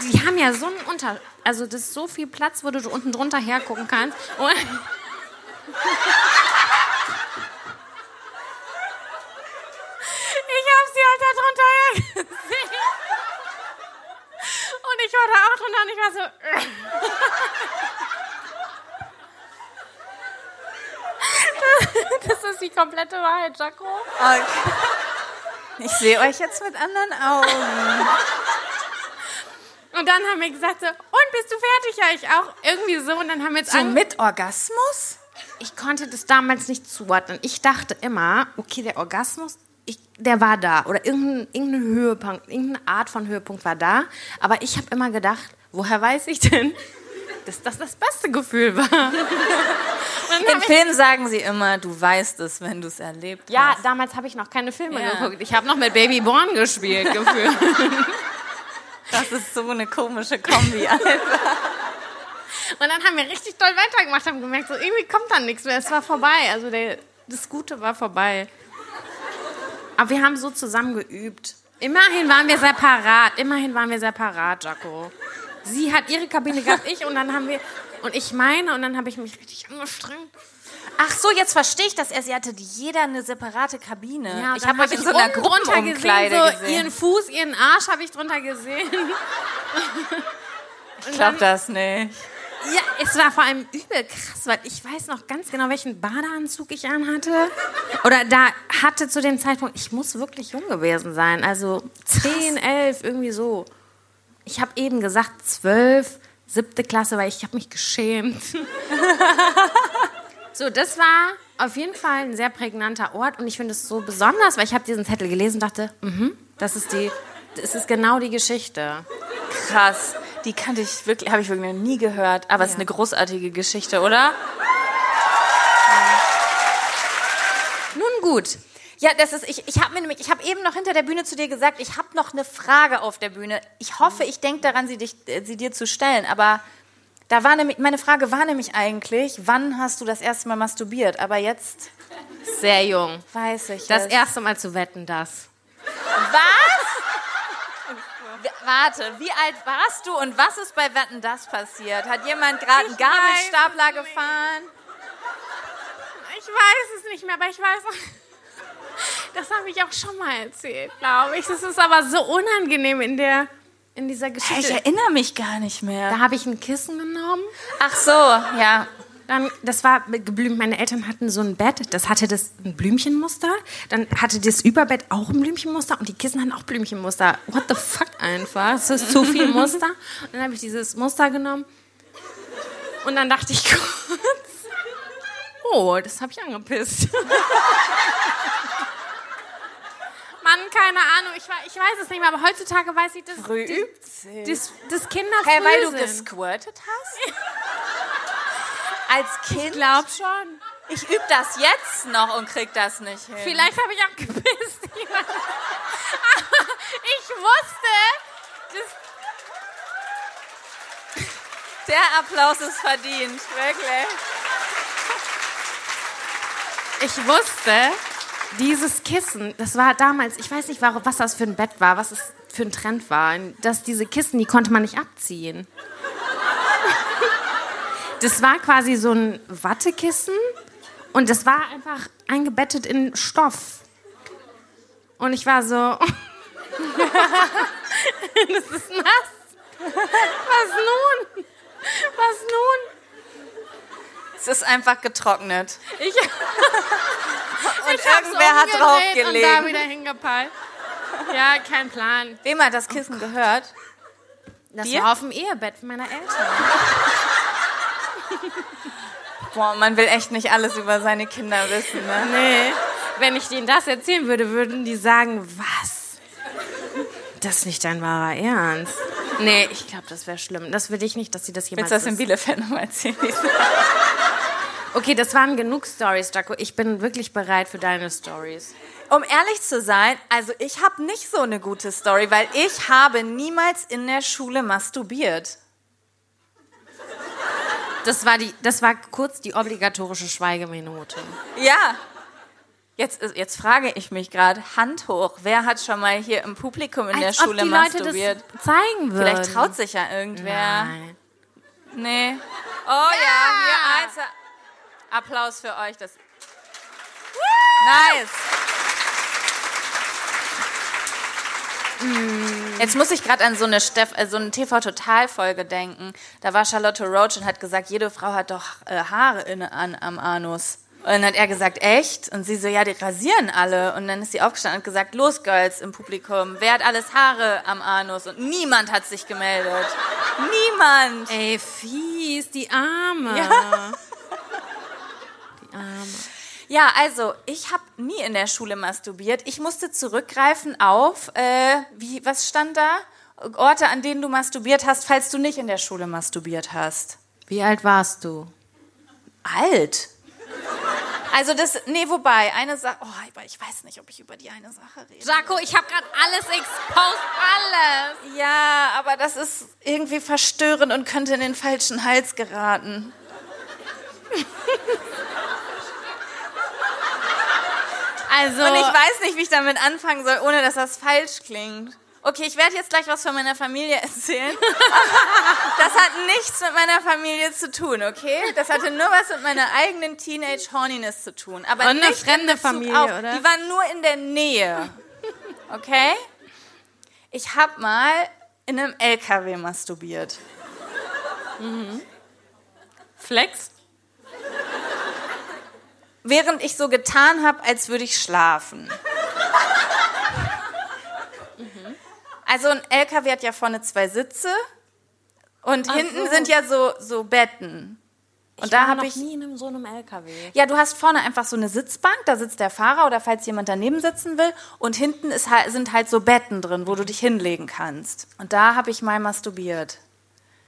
die haben ja so einen Unter, also das ist so viel Platz, wo du unten drunter hergucken kannst. Und ich habe sie halt da drunter hergesehen. Und ich war da auch drunter und ich war so. Das ist die komplette Wahrheit, Jaco. okay. Ich sehe euch jetzt mit anderen Augen. Und dann haben wir gesagt so, und bist du fertig? Ja, ich auch. Irgendwie so. Und dann haben wir jetzt So mit Orgasmus? Ich konnte das damals nicht zuordnen. Ich dachte immer, okay, der Orgasmus, ich, der war da. Oder irgendein, irgendein Höhepunkt, irgendeine Art von Höhepunkt war da. Aber ich habe immer gedacht, woher weiß ich denn, dass das das beste Gefühl war? In Filmen sagen sie immer, du weißt es, wenn du es erlebt ja, hast. damals habe ich noch keine Filme Ja. geguckt. Ich habe noch mit Baby Born gespielt, gefühlt. Das ist so eine komische Kombi, Alter. Und dann haben wir richtig doll weitergemacht, haben gemerkt, so irgendwie kommt dann nichts mehr. Es war vorbei. Also der, das Gute war vorbei. Aber wir haben so zusammen geübt. Immerhin waren wir separat. Immerhin waren wir separat, Jaco. Sie hat ihre Kabine gehabt, ich und dann haben wir und ich meine und dann habe ich mich richtig angestrengt. Ach so, jetzt verstehe ich das erst. Ihr hattet jeder eine separate Kabine. Ja, ich habe euch in so einer Gruppenumkleide gesehen, so gesehen. ihren Fuß, ihren Arsch habe ich drunter gesehen. ich glaube das nicht. Ja, es war vor allem übel krass, weil ich weiß noch ganz genau, welchen Badeanzug ich anhatte. Oder da hatte zu dem Zeitpunkt, ich muss wirklich jung gewesen sein. Also 10, 11, irgendwie so. Ich habe eben gesagt 12, siebte Klasse, weil ich habe mich geschämt. so, das war auf jeden Fall ein sehr prägnanter Ort und ich finde es so besonders, weil ich habe diesen Zettel gelesen und dachte, mhm, das ist die, das ist genau die Geschichte. Krass. Die kannte ich wirklich, habe ich wirklich noch nie gehört. Aber es ist eine großartige Geschichte, oder? Nun gut, Ja, das ist, ich, ich habe mir nämlich, ich habe eben noch hinter der Bühne zu dir gesagt, ich habe noch eine Frage auf der Bühne. Ich hoffe, ich denke daran, sie, dich, äh, sie dir zu stellen. Aber da war nämlich, meine Frage war nämlich eigentlich, wann hast du das erste Mal masturbiert? Aber jetzt sehr jung. weiß ich Das es. erste Mal zu wetten, das. Was? Warte, wie alt warst du und was ist bei Wetten das passiert? Hat jemand gerade einen Gabelstapler gefahren? Ich weiß es nicht mehr, aber ich weiß auch. Das habe ich auch schon mal erzählt, glaube ich. Das ist aber so unangenehm in der in dieser Hey, Ich Geschichte. erinnere mich gar nicht mehr. Da habe ich ein Kissen genommen. Ach so, ja. Dann, das war geblümt. Meine Eltern hatten so ein Bett, das hatte das ein Blümchenmuster. Dann hatte das Überbett auch ein Blümchenmuster und die Kissen hatten auch Blümchenmuster. What the fuck einfach? Das ist zu viel Muster. Und dann habe ich dieses Muster genommen und dann dachte ich kurz, oh, das habe ich angepisst. Mann, keine Ahnung, ich, ich weiß es nicht mehr, aber heutzutage weiß ich, dass Früh die, das, das Kinder Hey, früh weil du sind. gesquirtet hast? Als Kind? Ich glaube schon. Ich übe das jetzt noch und krieg das nicht hin. Vielleicht habe ich auch gepisst. Aber ich wusste, dass Der Applaus ist verdient, wirklich. ich wusste, dieses Kissen, das war damals, ich weiß nicht, was das für ein Bett war, was es für ein Trend war, dass diese Kissen, die konnte man nicht abziehen. Das war quasi so ein Wattekissen und das war einfach eingebettet in Stoff. Und ich war so, das ist nass. Was nun? Was nun? Es ist einfach getrocknet. Ich, Und irgendwer hat umgedreht Und da draufgelegt. wieder hingepeilt. Ja, kein Plan. Wem hat das Kissen gehört? Das Dir? war auf dem Ehebett meiner Eltern. Boah, man will echt nicht alles über seine Kinder wissen, ne? Nee. Wenn ich denen das erzählen würde, würden die sagen, was? Das ist nicht dein wahrer Ernst. Nee, ich glaube, das wäre schlimm. Das will ich nicht, dass sie das jemals Willst du das in. Bielefeld nochmal erzählen? Okay, das waren genug Stories, Jaco. Ich bin wirklich bereit für deine Stories. Um ehrlich zu sein, also ich habe nicht so eine gute Story, weil ich habe niemals in der Schule masturbiert. Das war, die, das war kurz die obligatorische Schweigeminute. Ja. Jetzt, jetzt frage ich mich gerade, Hand hoch, wer hat schon mal hier im Publikum in der Als ob Schule die Leute masturbiert? das zeigen würden. Vielleicht traut sich ja irgendwer. Nein. Nee. Oh ja, hier also Applaus für euch. Das nice. Jetzt muss ich gerade an so eine, Steff, äh, so eine TV-Total-Folge denken. Da war Charlotte Roach und hat gesagt, jede Frau hat doch äh, Haare in, an, am Anus. Und dann hat er gesagt, echt? Und sie so, ja, die rasieren alle. Und dann ist sie aufgestanden und hat gesagt, los, Girls im Publikum, wer hat alles Haare am Anus? Und niemand hat sich gemeldet. Niemand. Ey, fies, die Arme. Ja. Arme. Ja, also ich habe nie in der Schule masturbiert. Ich musste zurückgreifen auf, äh, wie, was stand da? Orte, an denen du masturbiert hast, falls du nicht in der Schule masturbiert hast. Wie alt warst du? Alt. Also das, nee, wobei, eine Sache, oh, ich weiß nicht, ob ich über die eine Sache rede. Jaco, ich habe gerade alles exposed, alles. Ja, aber das ist irgendwie verstörend und könnte in den falschen Hals geraten. Also, Und ich weiß nicht, wie ich damit anfangen soll, ohne dass das falsch klingt. Okay, ich werde jetzt gleich was von meiner Familie erzählen. Das hat nichts mit meiner Familie zu tun, okay? Das hatte nur was mit meiner eigenen Teenage Horniness zu tun. Aber Und eine fremde Familie, auf, oder? Die waren nur in der Nähe. Okay? Ich habe mal in einem LKW masturbiert. Flex? Während ich so getan habe, als würde ich schlafen. Also ein LKW hat ja vorne zwei Sitze und hinten sind ja so, so Betten. Und ich da habe noch ich. nie in einem, so einem LKW. Ja, du hast vorne einfach so eine Sitzbank, da sitzt der Fahrer oder falls jemand daneben sitzen will. Und hinten ist halt, sind halt so Betten drin, wo du dich hinlegen kannst. Und da habe ich mal masturbiert.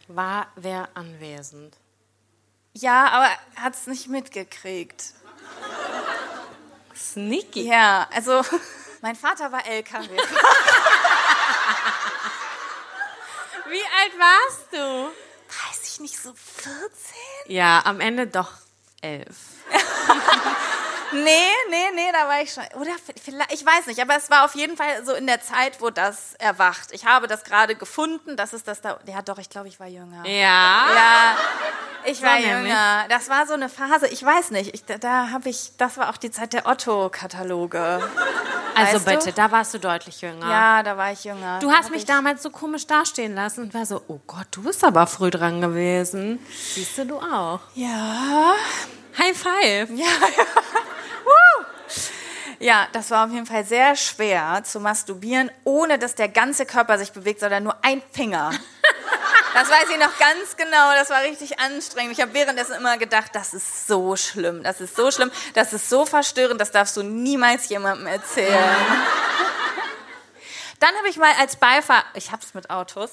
War wer anwesend? Ja, aber hat es nicht mitgekriegt. Sneaky. Ja, also mein Vater war LKW. Wie alt warst du? Weiß ich nicht, so 14? Ja, am Ende doch elf. Nee, nee, nee, da war ich schon. Oder vielleicht, ich weiß nicht, aber es war auf jeden Fall so in der Zeit, wo das erwacht. Ich habe das gerade gefunden, das ist das da. Ja, doch, ich glaube, ich war jünger. Ja. Ja, ich war nämlich. jünger. Das war so eine Phase, ich weiß nicht, ich, da, da habe ich, das war auch die Zeit der Otto-Kataloge. Also Weißt du? bitte, da warst du deutlich jünger. Ja, da war ich jünger. Du hast mich ich, damals so komisch dastehen lassen und war so, oh Gott, du bist aber früh dran gewesen. Siehst du, du auch. Ja. High five. Ja, das war auf jeden Fall sehr schwer zu masturbieren, ohne dass der ganze Körper sich bewegt, sondern nur ein Finger. Das weiß ich noch ganz genau, das war richtig anstrengend. Ich habe währenddessen immer gedacht, das ist so schlimm, das ist so schlimm, das ist so verstörend, das darfst du niemals jemandem erzählen. Dann habe ich mal als Beifahrer, ich hab's mit Autos,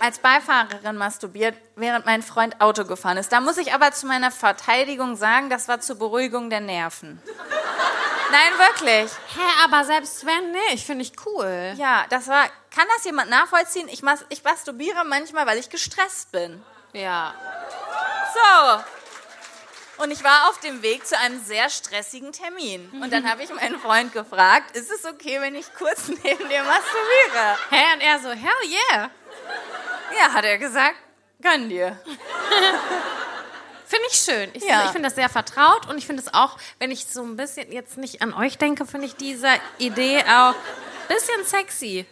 als Beifahrerin masturbiert, während mein Freund Auto gefahren ist. Da muss ich aber zu meiner Verteidigung sagen, das war zur Beruhigung der Nerven. Nein, wirklich. Hä, aber selbst wenn nicht, finde ich cool. Ja, das war. Kann das jemand nachvollziehen? Ich, mas, ich masturbiere manchmal, weil ich gestresst bin. Ja. So. Und ich war auf dem Weg zu einem sehr stressigen Termin. Und dann habe ich meinen Freund gefragt, ist es okay, wenn ich kurz neben dir masturbiere? Hä, und er so, hell yeah. Ja, hat er gesagt, gönn dir. Finde ich schön. Ich, Ja. finde- ich finde das sehr vertraut und ich finde es auch, wenn ich so ein bisschen jetzt nicht an euch denke, finde ich diese Idee auch ein bisschen sexy.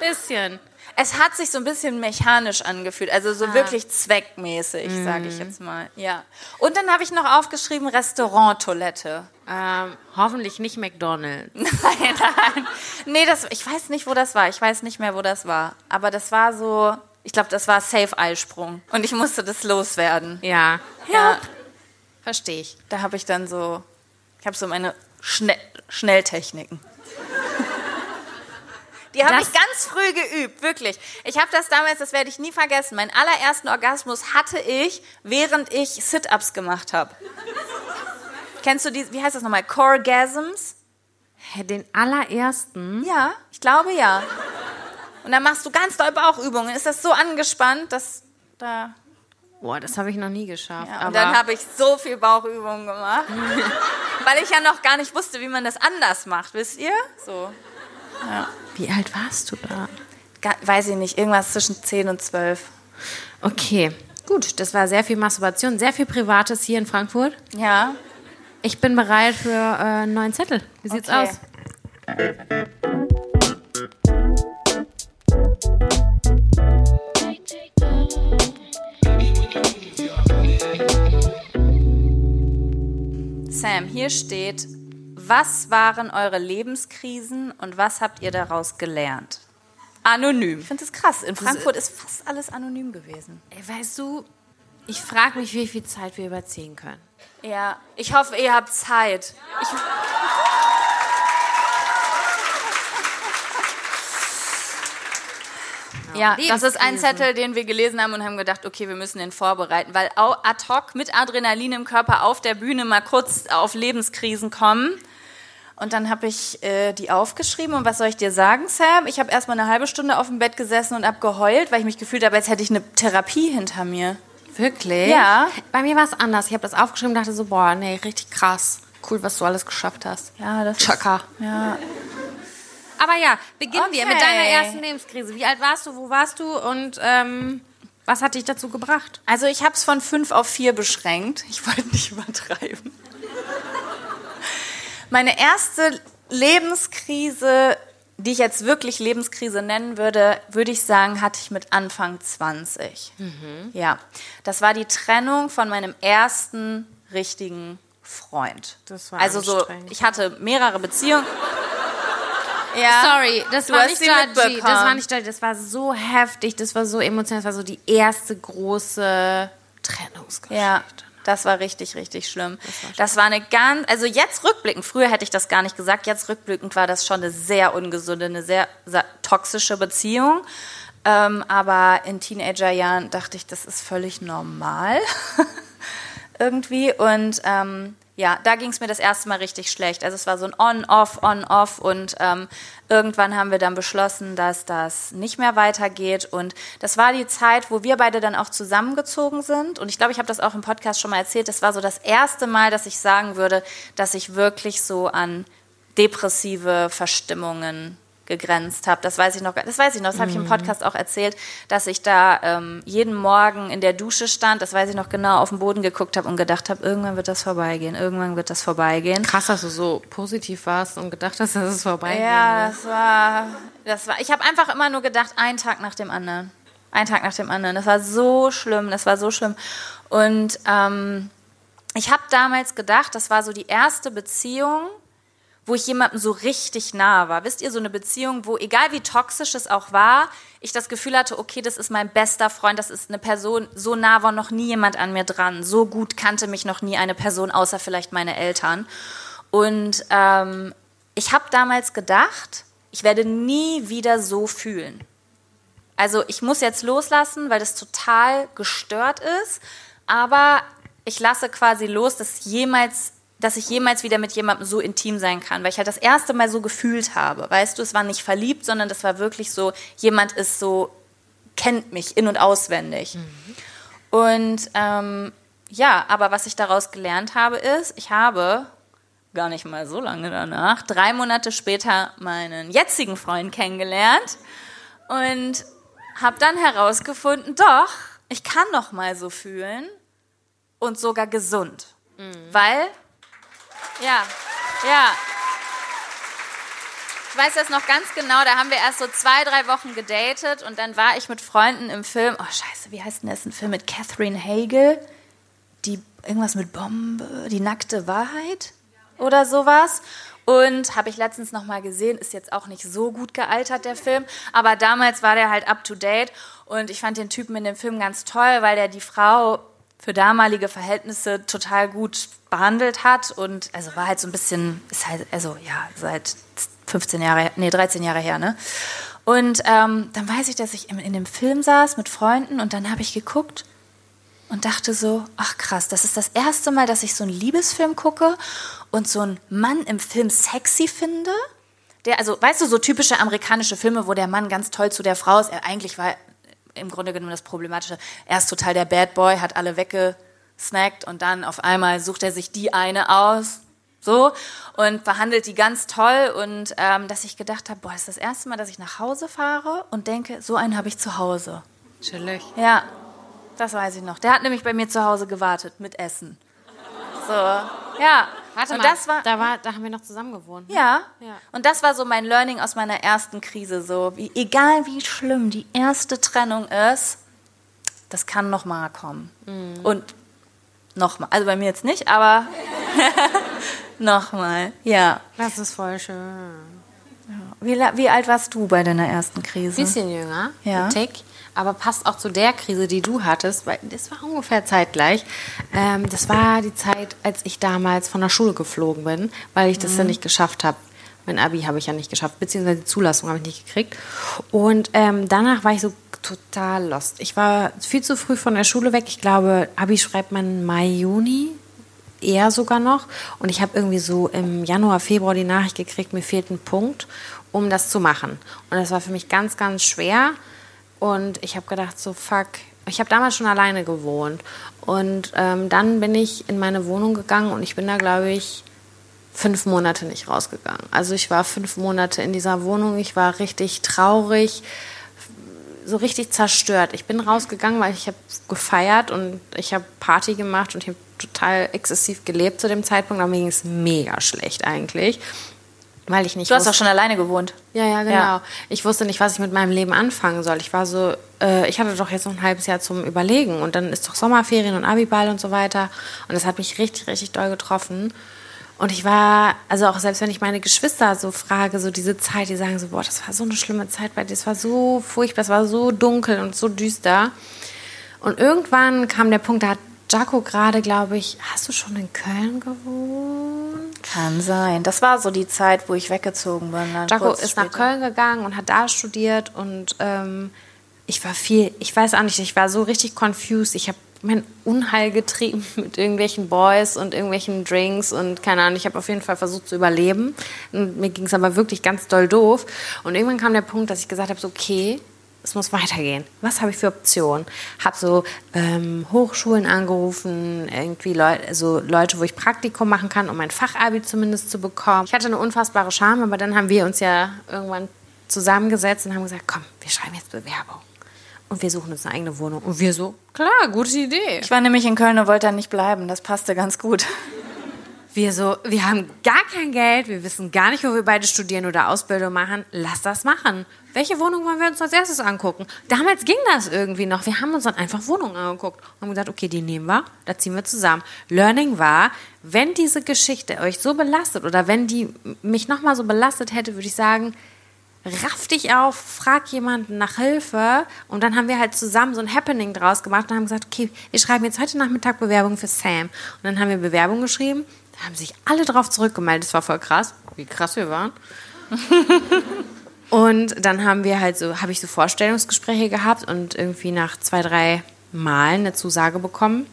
Bisschen. Es hat sich so ein bisschen mechanisch angefühlt, also so wirklich zweckmäßig, sage ich jetzt mal. Ja. Und dann habe ich noch aufgeschrieben Restauranttoilette. Ähm, hoffentlich nicht McDonald's. Nein, nein. Nee, das, ich weiß nicht, wo das war. Ich weiß nicht mehr, wo das war. Aber das war so, ich glaube, das war Safe-Eisprung. Und ich musste das loswerden. Ja. Ja. Verstehe ich. Da habe ich dann so, ich habe so meine Schnell Schnelltechniken. Die habe ich ganz früh geübt, wirklich. Ich habe das damals, das werde ich nie vergessen. Meinen allerersten Orgasmus hatte ich, während ich Sit-Ups gemacht habe. Kennst du die, wie heißt das nochmal? Coregasms? Hä, Den allerersten? Ja, ich glaube ja. Und dann machst du ganz doll Bauchübungen. Ist das so angespannt, dass da. Boah, das habe ich noch nie geschafft. Ja, und dann habe ich so viel Bauchübungen gemacht. weil ich ja noch gar nicht wusste, wie man das anders macht, wisst ihr? So. Wie alt warst du da? Weiß ich nicht, irgendwas zwischen 10 und 12. Okay, gut. Das war sehr viel Masturbation, sehr viel Privates hier in Frankfurt. Ja. Ich bin bereit für äh, einen neuen Zettel. Wie sieht's Okay. aus? Sam, hier steht, was waren eure Lebenskrisen und was habt ihr daraus gelernt? Anonym. Ich finde das krass. In Frankfurt ist fast alles anonym gewesen. Ey, weißt du, ich frage mich, wie viel Zeit wir überziehen können. Ja, ich hoffe, ihr habt Zeit. Ich, ja, das ist ein. Zettel, den wir gelesen haben und haben gedacht, okay, wir müssen den vorbereiten, weil ad hoc mit Adrenalin im Körper auf der Bühne mal kurz auf Lebenskrisen kommen. Und dann habe ich äh, die aufgeschrieben und was soll ich dir sagen, Sam? Ich habe erstmal eine halbe Stunde auf dem Bett gesessen und hab geheult, weil ich mich gefühlt habe, als hätte ich eine Therapie hinter mir. Wirklich? Ja. Bei mir war es anders. Ich habe das aufgeschrieben und dachte so, boah, nee, richtig krass. Cool, was du alles geschafft hast. Ja, das ist- Chaka. Ja, Aber ja, beginnen wir mit Okay. deiner ersten Lebenskrise. Wie alt warst du, wo warst du und ähm, was hat dich dazu gebracht? Also ich habe es von fünf auf vier beschränkt. Ich wollte nicht übertreiben. Meine erste Lebenskrise, die ich jetzt wirklich Lebenskrise nennen würde, würde ich sagen, hatte ich mit Anfang 20. Ja, das war die Trennung von meinem ersten richtigen Freund. Das war also so, ich hatte mehrere Beziehungen. Ja, Sorry, das du war nicht judgy. Das war nicht judgy. Das war so heftig, das war so emotional. Das war so die erste große Trennungsgeschichte. Ja, das war richtig, richtig schlimm. Das war eine ganz, also jetzt rückblickend, früher hätte ich das gar nicht gesagt, jetzt rückblickend war das schon eine sehr ungesunde, eine sehr, sehr toxische Beziehung. Ähm, aber in Teenagerjahren dachte ich, das ist völlig normal irgendwie. Und ähm, ja, da ging es mir das erste Mal richtig schlecht. Also es war so ein On-Off, On-Off und ähm, irgendwann haben wir dann beschlossen, dass das nicht mehr weitergeht. Und das war die Zeit, wo wir beide dann auch zusammengezogen sind. Und ich glaube, ich habe das auch im Podcast schon mal erzählt. Das war so das erste Mal, dass ich sagen würde, dass ich wirklich so an depressive Verstimmungen gegrenzt habe. Das weiß ich noch, das weiß ich noch, das habe ich im Podcast auch erzählt, dass ich da ähm, jeden Morgen in der Dusche stand, das weiß ich noch genau, auf den Boden geguckt habe und gedacht habe, irgendwann wird das vorbeigehen, irgendwann wird das vorbeigehen. Krass, dass du so positiv warst und gedacht hast, dass es vorbei Ja, das war, das war, ich habe einfach immer nur gedacht, ein Tag nach dem anderen. Ein Tag nach dem anderen. Das war so schlimm, das war so schlimm. Und ähm, ich habe damals gedacht, das war so die erste Beziehung, wo ich jemandem so richtig nah war. Wisst ihr, so eine Beziehung, wo, egal wie toxisch es auch war, ich das Gefühl hatte, okay, das ist mein bester Freund, das ist eine Person, so nah war noch nie jemand an mir dran. So gut kannte mich noch nie eine Person, außer vielleicht meine Eltern. Und ähm, ich habe damals gedacht, ich werde nie wieder so fühlen. Also ich muss jetzt loslassen, weil das total gestört ist, aber ich lasse quasi los, dass jemals dass ich jemals wieder mit jemandem so intim sein kann, weil ich halt das erste Mal so gefühlt habe. Weißt du, es war nicht verliebt, sondern das war wirklich so, jemand ist so, kennt mich in- und auswendig. Und ähm, ja, aber was ich daraus gelernt habe, ist, ich habe gar nicht mal so lange danach, drei Monate später meinen jetzigen Freund kennengelernt und habe dann herausgefunden, doch, ich kann noch mal so fühlen und sogar gesund. Weil, ja, ja. Ich weiß das noch ganz genau, da haben wir erst so zwei, drei Wochen gedatet und dann war ich mit Freunden im Film, oh scheiße, wie heißt denn das, ein Film mit Catherine Hagel, die, irgendwas mit Bombe, die nackte Wahrheit oder sowas. Und habe ich letztens noch mal gesehen, ist jetzt auch nicht so gut gealtert, der Film. Aber damals war der halt up to date. Und ich fand den Typen in dem Film ganz toll, weil der die Frau für damalige Verhältnisse total gut behandelt hat. Und also war halt so ein bisschen, ist halt, also ja, seit 15 Jahre, nee, 13 Jahre her, ne? Und ähm, dann weiß ich, dass ich in, in dem Film saß mit Freunden und dann habe ich geguckt und dachte so, ach krass, das ist das erste Mal, dass ich so einen Liebesfilm gucke und so einen Mann im Film sexy finde. Der, also, weißt du, so typische amerikanische Filme, wo der Mann ganz toll zu der Frau ist. Er eigentlich war im Grunde genommen das Problematische. Er ist total der Bad Boy, hat alle weggesnackt und dann auf einmal sucht er sich die eine aus, so und behandelt die ganz toll und ähm, dass ich gedacht habe, boah, ist das erste Mal, dass ich nach Hause fahre und denke, so einen habe ich zu Hause. Chillig. Ja, das weiß ich noch. Der hat nämlich bei mir zu Hause gewartet mit Essen. So, ja. Warte und mal, das war, da, war, da haben wir noch zusammen gewohnt. ne? ja. Ja. Und das war so mein Learning aus meiner ersten Krise. So, wie, egal wie schlimm die erste Trennung ist, das kann noch mal kommen. Mhm. Und noch mal. Also bei mir jetzt nicht, aber noch mal. Ja. Das ist voll schön. Wie, wie alt warst du bei deiner ersten Krise? Bisschen jünger, Ja. Tick, aber passt auch zu der Krise, die du hattest, weil das war ungefähr zeitgleich. Ähm, das war die Zeit, als ich damals von der Schule geflogen bin, weil ich das ja nicht geschafft habe. Mein Abi habe ich ja nicht geschafft, beziehungsweise die Zulassung habe ich nicht gekriegt. Und ähm, danach war ich so total lost. Ich war viel zu früh von der Schule weg. Ich glaube, Abi schreibt man Mai, Juni, eher sogar noch. Und ich habe irgendwie so im Januar, Februar die Nachricht gekriegt, mir fehlt ein Punkt, um das zu machen. Und das war für mich ganz, ganz schwer. Und ich habe gedacht, so fuck. Ich habe damals schon alleine gewohnt. Und ähm, dann bin ich in meine Wohnung gegangen und ich bin da, glaube ich, fünf Monate nicht rausgegangen. Also ich war fünf Monate in dieser Wohnung. Ich war richtig traurig so richtig zerstört. Ich bin rausgegangen, weil ich habe gefeiert und ich habe Party gemacht und ich habe total exzessiv gelebt zu dem Zeitpunkt. Aber mir ging es mega schlecht eigentlich, weil ich nicht Du hast wusste- doch schon alleine gewohnt. ja, ja, genau. Ja. Ich wusste nicht, was ich mit meinem Leben anfangen soll. Ich war so, äh, ich hatte doch jetzt noch ein halbes Jahr zum Überlegen und dann ist doch Sommerferien und Abiball und so weiter. Und das hat mich richtig, richtig doll getroffen. Und ich war, also auch selbst wenn ich meine Geschwister so frage, so diese Zeit, die sagen so, boah, das war so eine schlimme Zeit bei dir, das war so furchtbar, es war so dunkel und so düster. Und irgendwann kam der Punkt, da hat Jaco gerade, glaube ich, hast du schon in Köln gewohnt? Kann sein. Das war so die Zeit, wo ich weggezogen bin. Jaco ist nach. Köln gegangen und hat da studiert und ähm, ich war viel, ich weiß auch nicht, ich war so richtig confused. Ich habe mein Unheil getrieben mit irgendwelchen Boys und irgendwelchen Drinks und keine Ahnung, ich habe auf jeden Fall versucht zu überleben. Und mir ging es aber wirklich ganz doll doof. Und irgendwann kam der Punkt, dass ich gesagt habe, so, okay, es muss weitergehen. Was habe ich für Optionen? Habe so ähm, Hochschulen angerufen, irgendwie Leute, also Leute, wo ich Praktikum machen kann, um mein Fachabi zumindest zu bekommen. Ich hatte eine unfassbare Scham, aber dann haben wir uns ja irgendwann zusammengesetzt und haben gesagt, komm, wir schreiben jetzt Bewerbung. Und wir suchen uns eine eigene Wohnung. Und wir so, klar, gute Idee. Ich war nämlich in Köln und wollte da nicht bleiben. Das passte ganz gut. Wir so, wir haben gar kein Geld, wir wissen gar nicht, wo wir beide studieren oder Ausbildung machen. Lass das machen. Welche Wohnung wollen wir uns als erstes angucken? Damals ging das irgendwie noch. Wir haben uns dann einfach Wohnungen angeguckt und haben gesagt, okay, die nehmen wir, da ziehen wir zusammen. Learning war, wenn diese Geschichte euch so belastet oder wenn die mich nochmal so belastet hätte, würde ich sagen, raff dich auf, frag jemanden nach Hilfe. Und dann haben wir halt zusammen so ein Happening draus gemacht und haben gesagt, okay, wir schreiben jetzt heute Nachmittag Bewerbung für Sam. Und dann haben wir Bewerbung geschrieben, da haben sich alle drauf zurückgemeldet. Das war voll krass, wie krass wir waren. und dann haben wir halt so, habe ich so Vorstellungsgespräche gehabt und irgendwie nach zwei, drei Malen eine Zusage bekommen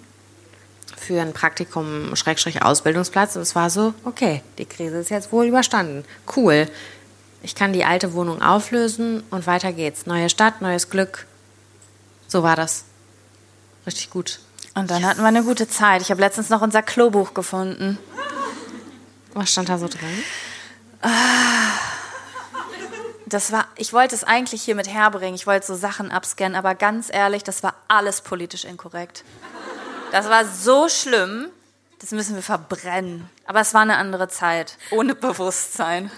für ein Praktikum, Schrägstrich Ausbildungsplatz. Und es war so, okay, die Krise ist jetzt wohl überstanden. Cool. Ich kann die alte Wohnung auflösen und weiter geht's. Neue Stadt, neues Glück. So war das. Richtig gut. Und dann hatten wir eine gute Zeit. Ich habe letztens noch unser Klobuch gefunden. Was stand da so drin? Das war, ich wollte es eigentlich hier mit herbringen. Ich wollte so Sachen abscannen, aber ganz ehrlich, das war alles politisch inkorrekt. Das war so schlimm, das müssen wir verbrennen. Aber es war eine andere Zeit, ohne Bewusstsein.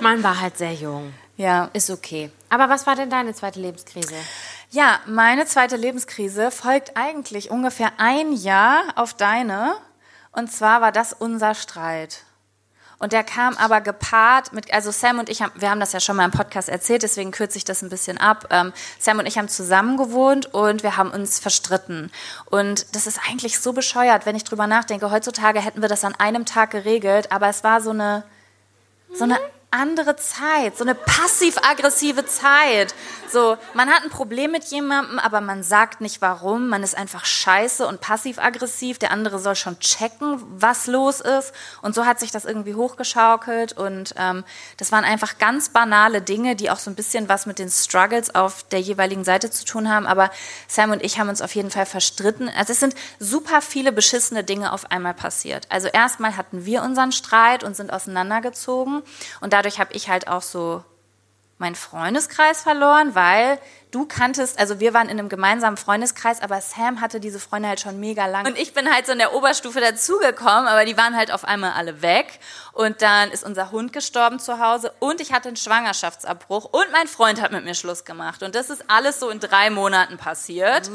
Man war halt sehr jung. Ja. Ist okay. Aber was war denn deine zweite Lebenskrise? Ja, meine zweite Lebenskrise folgt eigentlich ungefähr ein Jahr auf deine. Und zwar war das unser Streit. Und der kam aber gepaart mit, also Sam und ich haben, wir haben das ja schon mal im Podcast erzählt, deswegen kürze ich das ein bisschen ab. Ähm, Sam und ich haben zusammen gewohnt und wir haben uns verstritten. Und das ist eigentlich so bescheuert, wenn ich drüber nachdenke. Heutzutage hätten wir das an einem Tag geregelt, aber es war so eine, so eine andere Zeit, so eine passiv-aggressive Zeit. So, man hat ein Problem mit jemandem, aber man sagt nicht warum. Man ist einfach scheiße und passiv-aggressiv. Der andere soll schon checken, was los ist. Und so hat sich das irgendwie hochgeschaukelt. Und ähm, das waren einfach ganz banale Dinge, die auch so ein bisschen was mit den Struggles auf der jeweiligen Seite zu tun haben. Aber Sam und ich haben uns auf jeden Fall verstritten. Also es sind super viele beschissene Dinge auf einmal passiert. Also erstmal hatten wir unseren Streit und sind auseinandergezogen. Und dadurch habe ich halt auch so meinen Freundeskreis verloren, weil du kanntest, also wir waren in einem gemeinsamen Freundeskreis, aber Sam hatte diese Freunde halt schon mega lang. Und ich bin halt so in der Oberstufe dazugekommen, aber die waren halt auf einmal alle weg. Und dann ist unser Hund gestorben zu Hause und ich hatte einen Schwangerschaftsabbruch und mein Freund hat mit mir Schluss gemacht. Und das ist alles so in drei Monaten passiert.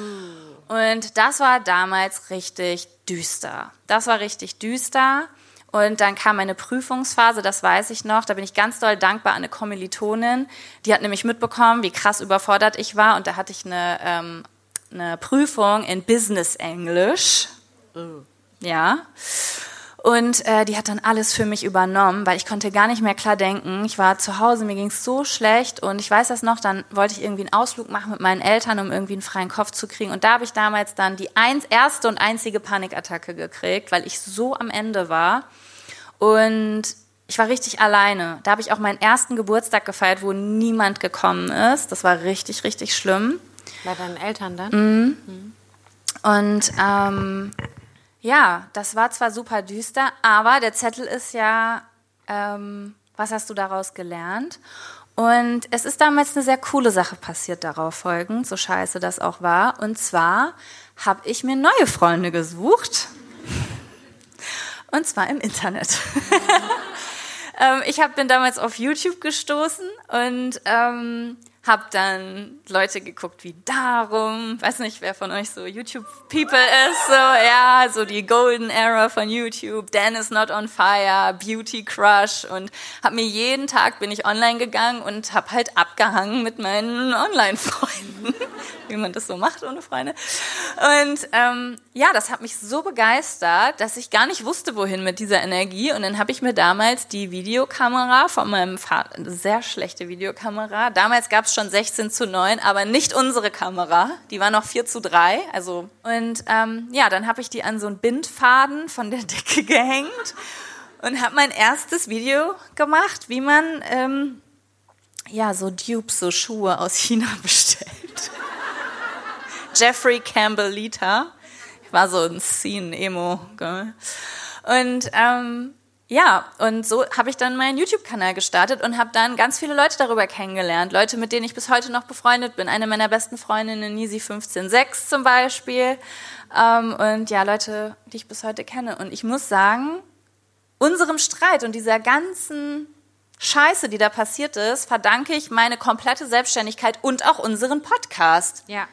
Und das war damals richtig düster. Das war richtig düster. Und dann kam eine Prüfungsphase, das weiß ich noch. Da bin ich ganz doll dankbar an eine Kommilitonin. Die hat nämlich mitbekommen, wie krass überfordert ich war. Und da hatte ich eine, ähm, eine Prüfung in Business Englisch. Ja. Und äh, die hat dann alles für mich übernommen, weil ich konnte gar nicht mehr klar denken. Ich war zu Hause, mir ging es so schlecht und ich weiß das noch, dann wollte ich irgendwie einen Ausflug machen mit meinen Eltern, um irgendwie einen freien Kopf zu kriegen. Und da habe ich damals dann die eins, erste und einzige Panikattacke gekriegt, weil ich so am Ende war. Und ich war richtig alleine. Da habe ich auch meinen ersten Geburtstag gefeiert, wo niemand gekommen ist. Das war richtig, richtig schlimm. Bei deinen Eltern dann? Mhm. Und ähm, ja, das war zwar super düster, aber der Zettel ist ja, ähm, was hast du daraus gelernt? Und es ist damals eine sehr coole Sache passiert darauf folgend, so scheiße das auch war. Und zwar habe ich mir neue Freunde gesucht. Und zwar im Internet. ähm, ich hab, bin damals auf YouTube gestoßen und ähm, hab dann Leute geguckt wie Darum, weiß nicht, wer von euch so YouTube-People ist, so, ja, so die Golden Era von YouTube, Dan is not on fire, Beauty Crush. Und hab mir jeden Tag bin ich online gegangen und hab halt abgehangen mit meinen Online-Freunden, wie man das so macht ohne Freunde. Und ähm, ja, das hat mich so begeistert, dass ich gar nicht wusste, wohin mit dieser Energie. Und dann habe ich mir damals die Videokamera von meinem Vater, sehr schlechte Videokamera, damals gab schon 16 zu 9, aber nicht unsere Kamera. Die war noch 4 zu 3. Also, und ähm, ja, dann habe ich die an so einen Bindfaden von der Decke gehängt und habe mein erstes Video gemacht, wie man ähm, ja so Dupes, so Schuhe aus China bestellt. Jeffrey Campbell Lita. Ich war so ein Scene-Emo. Und ähm, ja, und so habe ich dann meinen YouTube-Kanal gestartet und habe dann ganz viele Leute darüber kennengelernt. Leute, mit denen ich bis heute noch befreundet bin. Eine meiner besten Freundinnen, Nisi 156 zum Beispiel. Ähm, und ja, Leute, die ich bis heute kenne. Und ich muss sagen, unserem Streit und dieser ganzen Scheiße, die da passiert ist, verdanke ich meine komplette Selbstständigkeit und auch unseren Podcast. Ja.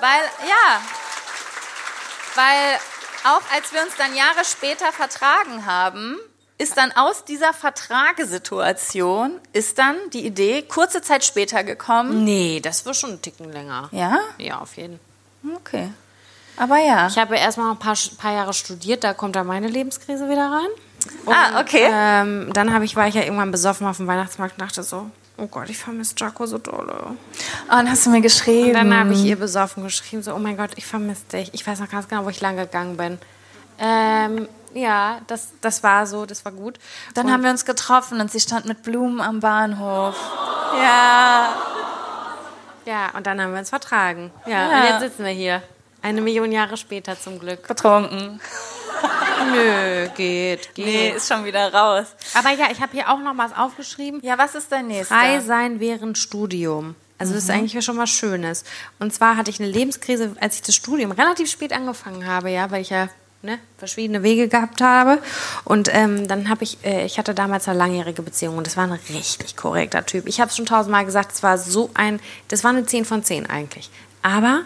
Weil, ja, weil auch als wir uns dann Jahre später vertragen haben, ist dann aus dieser Vertragesituation ist dann die Idee kurze Zeit später gekommen. Nee, das war schon ein Ticken länger. Ja? Ja, auf jeden. Okay. Aber ja. Ich habe erst mal ein paar, paar Jahre studiert, da kommt da meine Lebenskrise wieder rein. Und, ah, okay. Ähm, dann habe ich, war ich ja irgendwann besoffen auf dem Weihnachtsmarkt und dachte so, oh Gott, ich vermisse Jaco so dolle. Oh, dann hast du mir geschrieben. Und dann habe ich ihr besoffen geschrieben, so, oh mein Gott, ich vermisse dich. Ich weiß noch ganz genau, wo ich lang gegangen bin. Ähm, ja, das, das war so, das war gut. Dann und haben wir uns getroffen und sie stand mit Blumen am Bahnhof. Ja. Ja, und dann haben wir uns vertragen. Ja, ja. und jetzt sitzen wir hier. Eine Million Jahre später zum Glück. Betrunken. Nö, geht, geht. Nee, ist schon wieder raus. Aber ja, ich habe hier auch noch was aufgeschrieben. Ja, was ist dein nächster? Frei sein während Studium. Also mhm. das ist mhm. eigentlich schon was Schönes. Und zwar hatte ich eine Lebenskrise, als ich das Studium relativ spät angefangen habe, ja, weil ich ja ne, verschiedene Wege gehabt habe. Und ähm, dann habe ich, äh, ich hatte damals eine langjährige Beziehung und das war ein richtig korrekter Typ. Ich habe es schon tausendmal gesagt, es war so ein, das war eine 10 von 10 eigentlich. Aber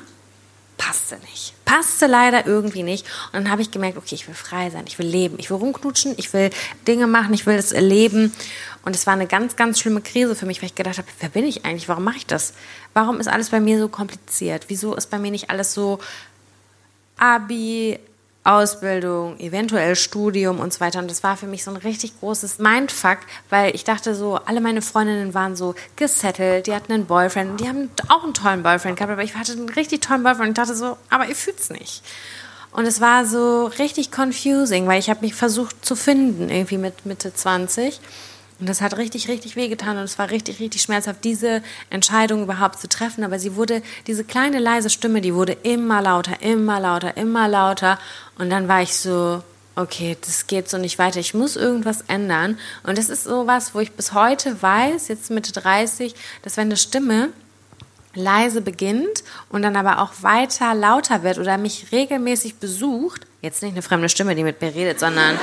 passte nicht. Passte leider irgendwie nicht. Und dann habe ich gemerkt, okay, ich will frei sein, ich will leben, ich will rumknutschen, ich will Dinge machen, ich will das erleben. Und es war eine ganz, ganz schlimme Krise für mich, weil ich gedacht habe, wer bin ich eigentlich? Warum mache ich das? Warum ist alles bei mir so kompliziert? Wieso ist bei mir nicht alles so Abi, Ausbildung, eventuell Studium und so weiter. Und das war für mich so ein richtig großes Mindfuck, weil ich dachte so, alle meine Freundinnen waren so gesettelt, die hatten einen Boyfriend, die haben auch einen tollen Boyfriend gehabt, aber ich hatte einen richtig tollen Boyfriend und dachte so, aber ihr fühlt's nicht. Und es war so richtig confusing, weil ich habe mich versucht zu finden, irgendwie mit Mitte 20. Und das hat richtig, richtig wehgetan und es war richtig, richtig schmerzhaft, diese Entscheidung überhaupt zu treffen. Aber sie wurde, diese kleine leise Stimme, die wurde immer lauter, immer lauter, immer lauter. Und dann war ich so, okay, das geht so nicht weiter. Ich muss irgendwas ändern. Und das ist so was, wo ich bis heute weiß, jetzt Mitte 30, dass wenn eine Stimme leise beginnt und dann aber auch weiter lauter wird oder mich regelmäßig besucht, jetzt nicht eine fremde Stimme, die mit mir redet, sondern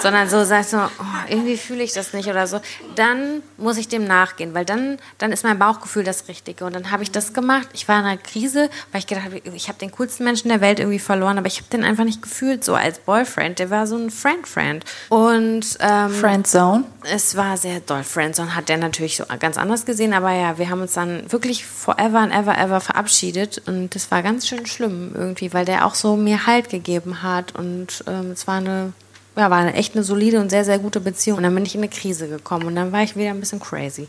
sondern so sagst so, oh, irgendwie fühle ich das nicht oder so, dann muss ich dem nachgehen, weil dann, dann ist mein Bauchgefühl das Richtige. Und dann habe ich das gemacht. Ich war in einer Krise, weil ich gedacht habe, ich habe den coolsten Menschen der Welt irgendwie verloren, aber ich habe den einfach nicht gefühlt so als Boyfriend. Der war so ein Friend-Friend. Und ähm, Friendzone? Es war sehr doll. Friendzone hat der natürlich so ganz anders gesehen, aber ja, wir haben uns dann wirklich forever and ever, ever verabschiedet und das war ganz schön schlimm irgendwie, weil der auch so mir Halt gegeben hat und ähm, es war eine ja, war eine, echt eine solide und sehr, sehr gute Beziehung. Und dann bin ich in eine Krise gekommen und dann war ich wieder ein bisschen crazy.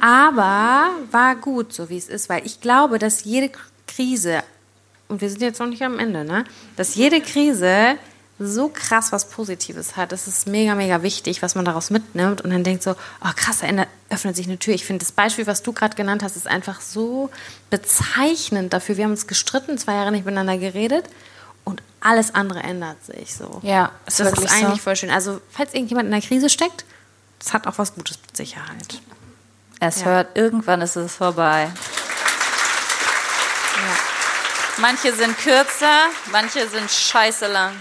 Aber war gut, so wie es ist, weil ich glaube, dass jede Krise, und wir sind jetzt noch nicht am Ende, ne? dass jede Krise so krass was Positives hat. Das ist mega, mega wichtig, was man daraus mitnimmt und dann denkt so, oh krass, da öffnet sich eine Tür. Ich finde, das Beispiel, was du gerade genannt hast, ist einfach so bezeichnend dafür. Wir haben uns gestritten, zwei Jahre nicht miteinander geredet und alles andere ändert sich so. Ja, ist das ist eigentlich so. voll schön. Also, falls irgendjemand in der Krise steckt, das hat auch was Gutes mit Sicherheit. Es ja. hört, irgendwann ist es vorbei. Ja. Manche sind kürzer, manche sind scheiße lang.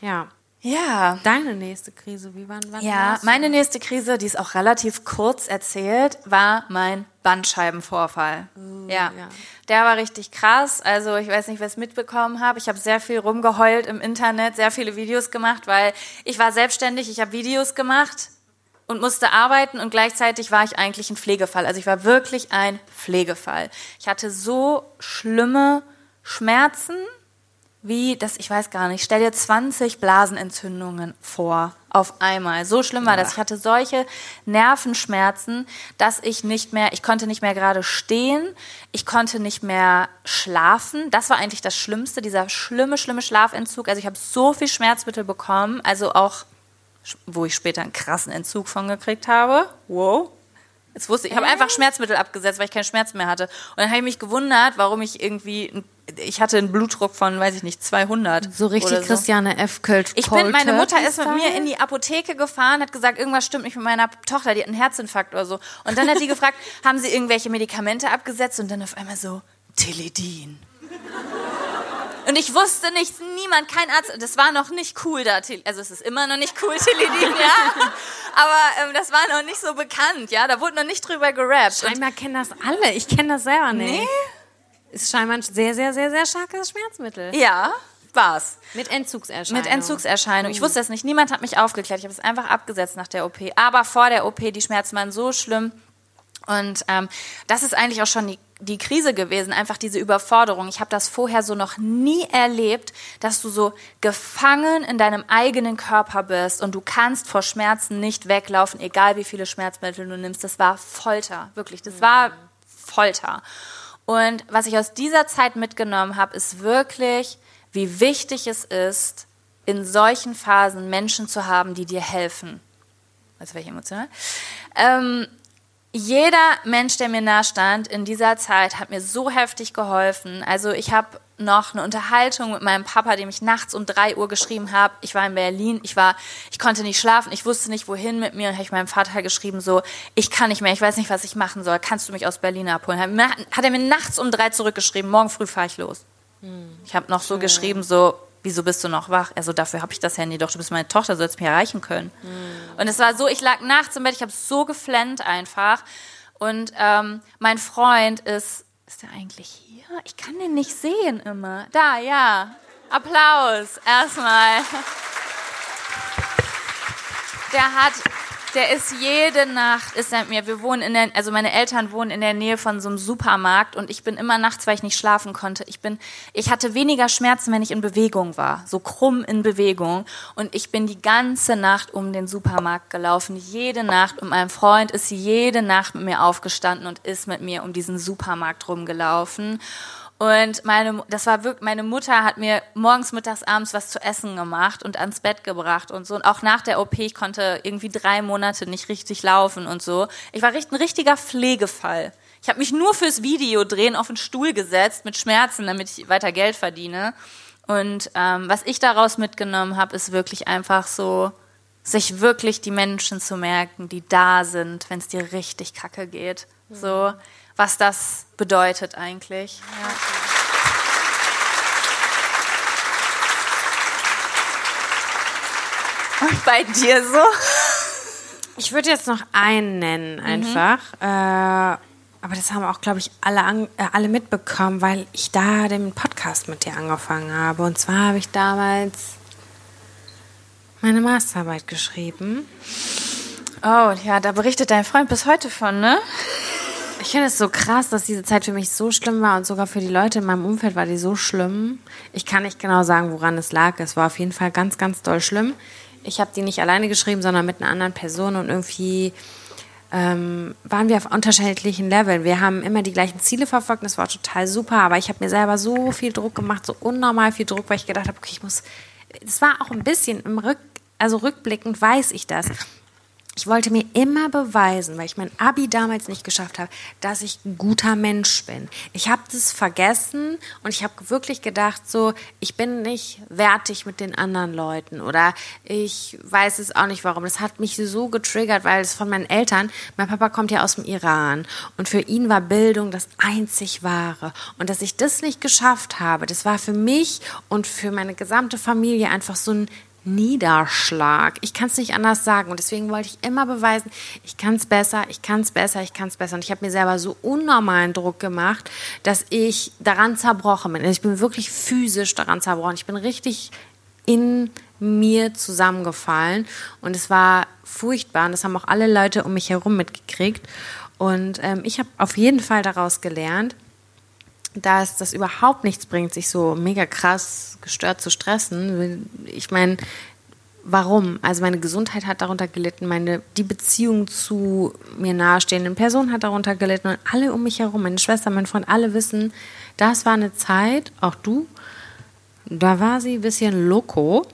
Ja. Ja. Deine nächste Krise, wie wann, wann Ja, meine nächste Krise, die ist auch relativ kurz erzählt, war mein Bandscheibenvorfall. Uh, ja. ja. Der war richtig krass. Also ich weiß nicht, wer es mitbekommen habe. Ich habe sehr viel rumgeheult im Internet, sehr viele Videos gemacht, weil ich war selbstständig, ich habe Videos gemacht und musste arbeiten und gleichzeitig war ich eigentlich ein Pflegefall. Also ich war wirklich ein Pflegefall. Ich hatte so schlimme Schmerzen wie das, ich weiß gar nicht, stell dir 20 Blasenentzündungen vor auf einmal. So schlimm war das. Ich hatte solche Nervenschmerzen, dass ich nicht mehr, ich konnte nicht mehr gerade stehen, ich konnte nicht mehr schlafen. Das war eigentlich das Schlimmste, dieser schlimme, schlimme Schlafentzug. Also ich habe so viel Schmerzmittel bekommen, also auch, wo ich später einen krassen Entzug von gekriegt habe. Wow. Jetzt wusste ich, ich habe einfach Schmerzmittel abgesetzt, weil ich keinen Schmerz mehr hatte. Und dann habe ich mich gewundert, warum ich irgendwie, ich hatte einen Blutdruck von, weiß ich nicht, 200. So richtig so. Christiane F. Kölsch. Ich bin, meine Mutter ist mit mir in die Apotheke gefahren, hat gesagt, irgendwas stimmt nicht mit meiner Tochter, die hat einen Herzinfarkt oder so. Und dann hat die gefragt, haben sie irgendwelche Medikamente abgesetzt? Und dann auf einmal so, Teledin. Und ich wusste nichts, niemand, kein Arzt. Das war noch nicht cool da. Also es ist immer noch nicht cool, Teledin, ja. Aber ähm, das war noch nicht so bekannt, ja. Da wurde noch nicht drüber gerappt. Scheinbar kennen das alle. Ich kenne das selber nicht. Nee? Ist scheinbar ein sehr, sehr, sehr, sehr starkes Schmerzmittel. Ja, war's. Mit Entzugserscheinung. Mit Entzugserscheinung. Ich wusste das nicht. Niemand hat mich aufgeklärt. Ich habe es einfach abgesetzt nach der OP. Aber vor der OP, die Schmerzen waren so schlimm. Und ähm, das ist eigentlich auch schon die die Krise gewesen, einfach diese Überforderung. Ich habe das vorher so noch nie erlebt, dass du so gefangen in deinem eigenen Körper bist und du kannst vor Schmerzen nicht weglaufen, egal wie viele Schmerzmittel du nimmst. Das war Folter, wirklich. Das war Folter. Und was ich aus dieser Zeit mitgenommen habe, ist wirklich, wie wichtig es ist, in solchen Phasen Menschen zu haben, die dir helfen. Also welche emotional? Ähm, jeder Mensch, der mir nahe stand in dieser Zeit, hat mir so heftig geholfen. Also ich habe noch eine Unterhaltung mit meinem Papa, dem ich nachts um drei Uhr geschrieben habe. Ich war in Berlin, ich war, ich konnte nicht schlafen, ich wusste nicht wohin mit mir und habe ich meinem Vater geschrieben so, ich kann nicht mehr, ich weiß nicht, was ich machen soll. Kannst du mich aus Berlin abholen? Hat er mir nachts um drei zurückgeschrieben, morgen früh fahre ich los. Hm. Ich habe noch so geschrieben so, wieso bist du noch wach? Also dafür habe ich das Handy doch, du bist meine Tochter, sollst mich erreichen können. Mhm. Und es war so, ich lag nachts im Bett, ich habe so geflennt einfach. Und ähm, mein Freund ist, ist der eigentlich hier? Ich kann den nicht sehen immer. Da, ja. Applaus erstmal. Der hat Der ist jede Nacht, ist er mit mir. Wir wohnen in der, also meine Eltern wohnen in der Nähe von so einem Supermarkt und ich bin immer nachts, weil ich nicht schlafen konnte. Ich bin, ich hatte weniger Schmerzen, wenn ich in Bewegung war. So krumm in Bewegung. Und ich bin die ganze Nacht um den Supermarkt gelaufen. Jede Nacht. Und mein Freund ist jede Nacht mit mir aufgestanden und ist mit mir um diesen Supermarkt rumgelaufen. Und meine, das war wirklich, meine Mutter hat mir morgens, mittags, abends was zu essen gemacht und ans Bett gebracht und so. Und auch nach der OP, ich konnte irgendwie drei Monate nicht richtig laufen und so. Ich war ein richtiger Pflegefall. Ich habe mich nur fürs Video drehen auf den Stuhl gesetzt mit Schmerzen, damit ich weiter Geld verdiene. Und ähm, was ich daraus mitgenommen habe, ist wirklich einfach so, sich wirklich die Menschen zu merken, die da sind, wenn es dir richtig kacke geht. So, was das bedeutet eigentlich. Ja. Und bei dir so? Ich würde jetzt noch einen nennen, einfach. Mhm. Äh, aber das haben auch, glaube ich, alle, an, äh, alle mitbekommen, weil ich da den Podcast mit dir angefangen habe. Und zwar habe ich damals meine Masterarbeit geschrieben. Oh, ja, da berichtet dein Freund bis heute von, ne? Ich finde es so krass, dass diese Zeit für mich so schlimm war und sogar für die Leute in meinem Umfeld war die so schlimm. Ich kann nicht genau sagen, woran es lag. Es war auf jeden Fall ganz, ganz doll schlimm. Ich habe die nicht alleine geschrieben, sondern mit einer anderen Person und irgendwie ähm, waren wir auf unterschiedlichen Leveln. Wir haben immer die gleichen Ziele verfolgt, das war total super, aber ich habe mir selber so viel Druck gemacht, so unnormal viel Druck, weil ich gedacht habe, okay, ich muss. Das war auch ein bisschen im Rück, also rückblickend weiß ich das ich wollte mir immer beweisen, weil ich mein Abi damals nicht geschafft habe, dass ich ein guter Mensch bin. Ich habe das vergessen und ich habe wirklich gedacht, so, ich bin nicht wertig mit den anderen Leuten oder ich weiß es auch nicht warum. Das hat mich so getriggert, weil es von meinen Eltern, mein Papa kommt ja aus dem Iran und für ihn war Bildung das einzig wahre. Und dass ich das nicht geschafft habe, das war für mich und für meine gesamte Familie einfach so ein Niederschlag. Ich kann es nicht anders sagen. Und deswegen wollte ich immer beweisen, ich kann es besser, ich kann es besser, ich kann es besser. Und ich habe mir selber so unnormalen Druck gemacht, dass ich daran zerbrochen bin. Also ich bin wirklich physisch daran zerbrochen. Ich bin richtig in mir zusammengefallen. Und es war furchtbar. Und das haben auch alle Leute um mich herum mitgekriegt. Und ähm, ich habe auf jeden Fall daraus gelernt, dass das überhaupt nichts bringt, sich so mega krass gestört zu stressen. Ich meine, warum? Also meine Gesundheit hat darunter gelitten, meine die Beziehung zu mir nahestehenden Personen hat darunter gelitten und alle um mich herum, meine Schwester, mein Freund, alle wissen, das war eine Zeit, auch du, da war sie ein bisschen loco.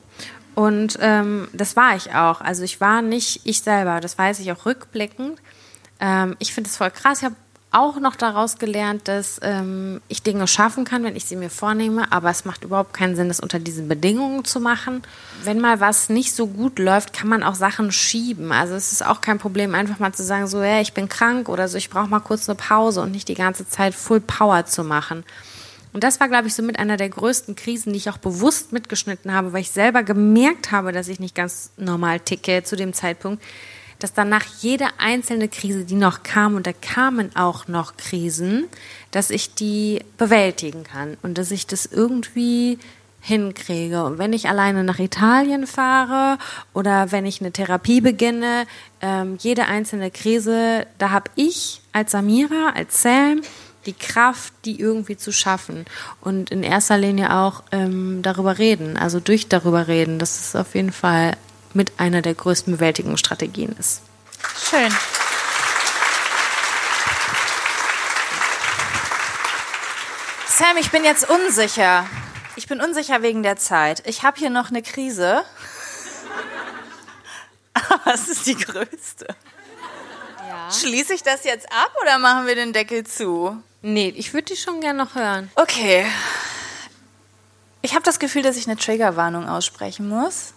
Und ähm, das war ich auch. Also ich war nicht ich selber, das weiß ich auch rückblickend. Ähm, ich finde es voll krass. Ich habe auch noch daraus gelernt, dass ähm, ich Dinge schaffen kann, wenn ich sie mir vornehme, aber es macht überhaupt keinen Sinn, das unter diesen Bedingungen zu machen. Wenn mal was nicht so gut läuft, kann man auch Sachen schieben. Also es ist auch kein Problem, einfach mal zu sagen, so, ja, ich bin krank oder so, ich brauche mal kurz eine Pause und nicht die ganze Zeit Full Power zu machen. Und das war, glaube ich, so mit einer der größten Krisen, die ich auch bewusst mitgeschnitten habe, weil ich selber gemerkt habe, dass ich nicht ganz normal ticke zu dem Zeitpunkt dass danach jede einzelne Krise, die noch kam, und da kamen auch noch Krisen, dass ich die bewältigen kann und dass ich das irgendwie hinkriege. Und wenn ich alleine nach Italien fahre oder wenn ich eine Therapie beginne, ähm, jede einzelne Krise, da habe ich als Samira, als Sam, die Kraft, die irgendwie zu schaffen. Und in erster Linie auch ähm, darüber reden, also durch darüber reden. Das ist auf jeden Fall mit einer der größten Bewältigungsstrategien ist. Schön. Sam, ich bin jetzt unsicher. Ich bin unsicher wegen der Zeit. Ich habe hier noch eine Krise. Was ist die größte? Ja. Schließe ich das jetzt ab oder machen wir den Deckel zu? Nee, ich würde die schon gerne noch hören. Okay. Ich habe das Gefühl, dass ich eine Triggerwarnung aussprechen muss.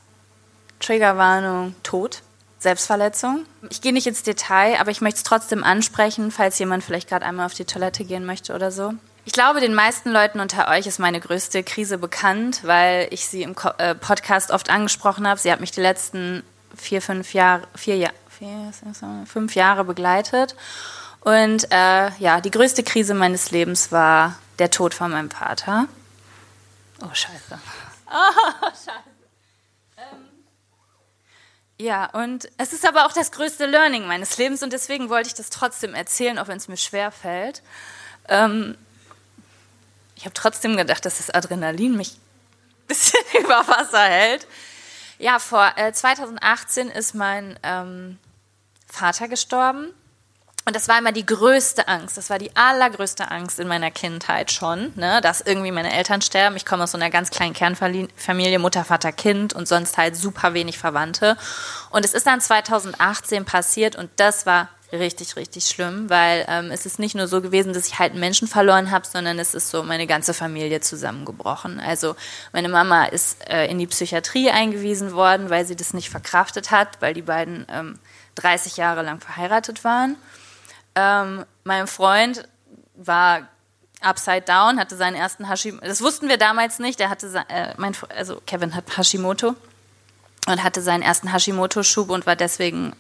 Triggerwarnung, Tod, Selbstverletzung. Ich gehe nicht ins Detail, aber ich möchte es trotzdem ansprechen, falls jemand vielleicht gerade einmal auf die Toilette gehen möchte oder so. Ich glaube, den meisten Leuten unter euch ist meine größte Krise bekannt, weil ich sie im äh, Podcast oft angesprochen habe. Sie hat mich die letzten vier, fünf Jahre, vier Jahre, vier, fünf Jahre begleitet. Und äh, ja, die größte Krise meines Lebens war der Tod von meinem Vater. Oh, scheiße. Oh, scheiße. Ja, und es ist aber auch das größte Learning meines Lebens und deswegen wollte ich das trotzdem erzählen, auch wenn es mir schwer fällt. Ähm, ich habe trotzdem gedacht, dass das Adrenalin mich ein bisschen über Wasser hält. Ja, vor äh, 2018 ist mein ähm, Vater gestorben und das war immer die größte Angst. Das war die allergrößte Angst in meiner Kindheit schon, ne? dass irgendwie meine Eltern sterben. Ich komme aus so einer ganz kleinen Kernfamilie, Mutter, Vater, Kind und sonst halt super wenig Verwandte. Und es ist dann 2018 passiert und das war richtig, richtig schlimm, weil ähm, es ist nicht nur so gewesen, dass ich halt einen Menschen verloren habe, sondern es ist so meine ganze Familie zusammengebrochen. Also meine Mama ist äh, in die Psychiatrie eingewiesen worden, weil sie das nicht verkraftet hat, weil die beiden ähm, 30 Jahre lang verheiratet waren. Ähm, mein Freund war upside down, hatte seinen ersten Hashimoto. Das wussten wir damals nicht. Er hatte, äh, mein, also Kevin hat Hashimoto und hatte seinen ersten Hashimoto-Schub und war deswegen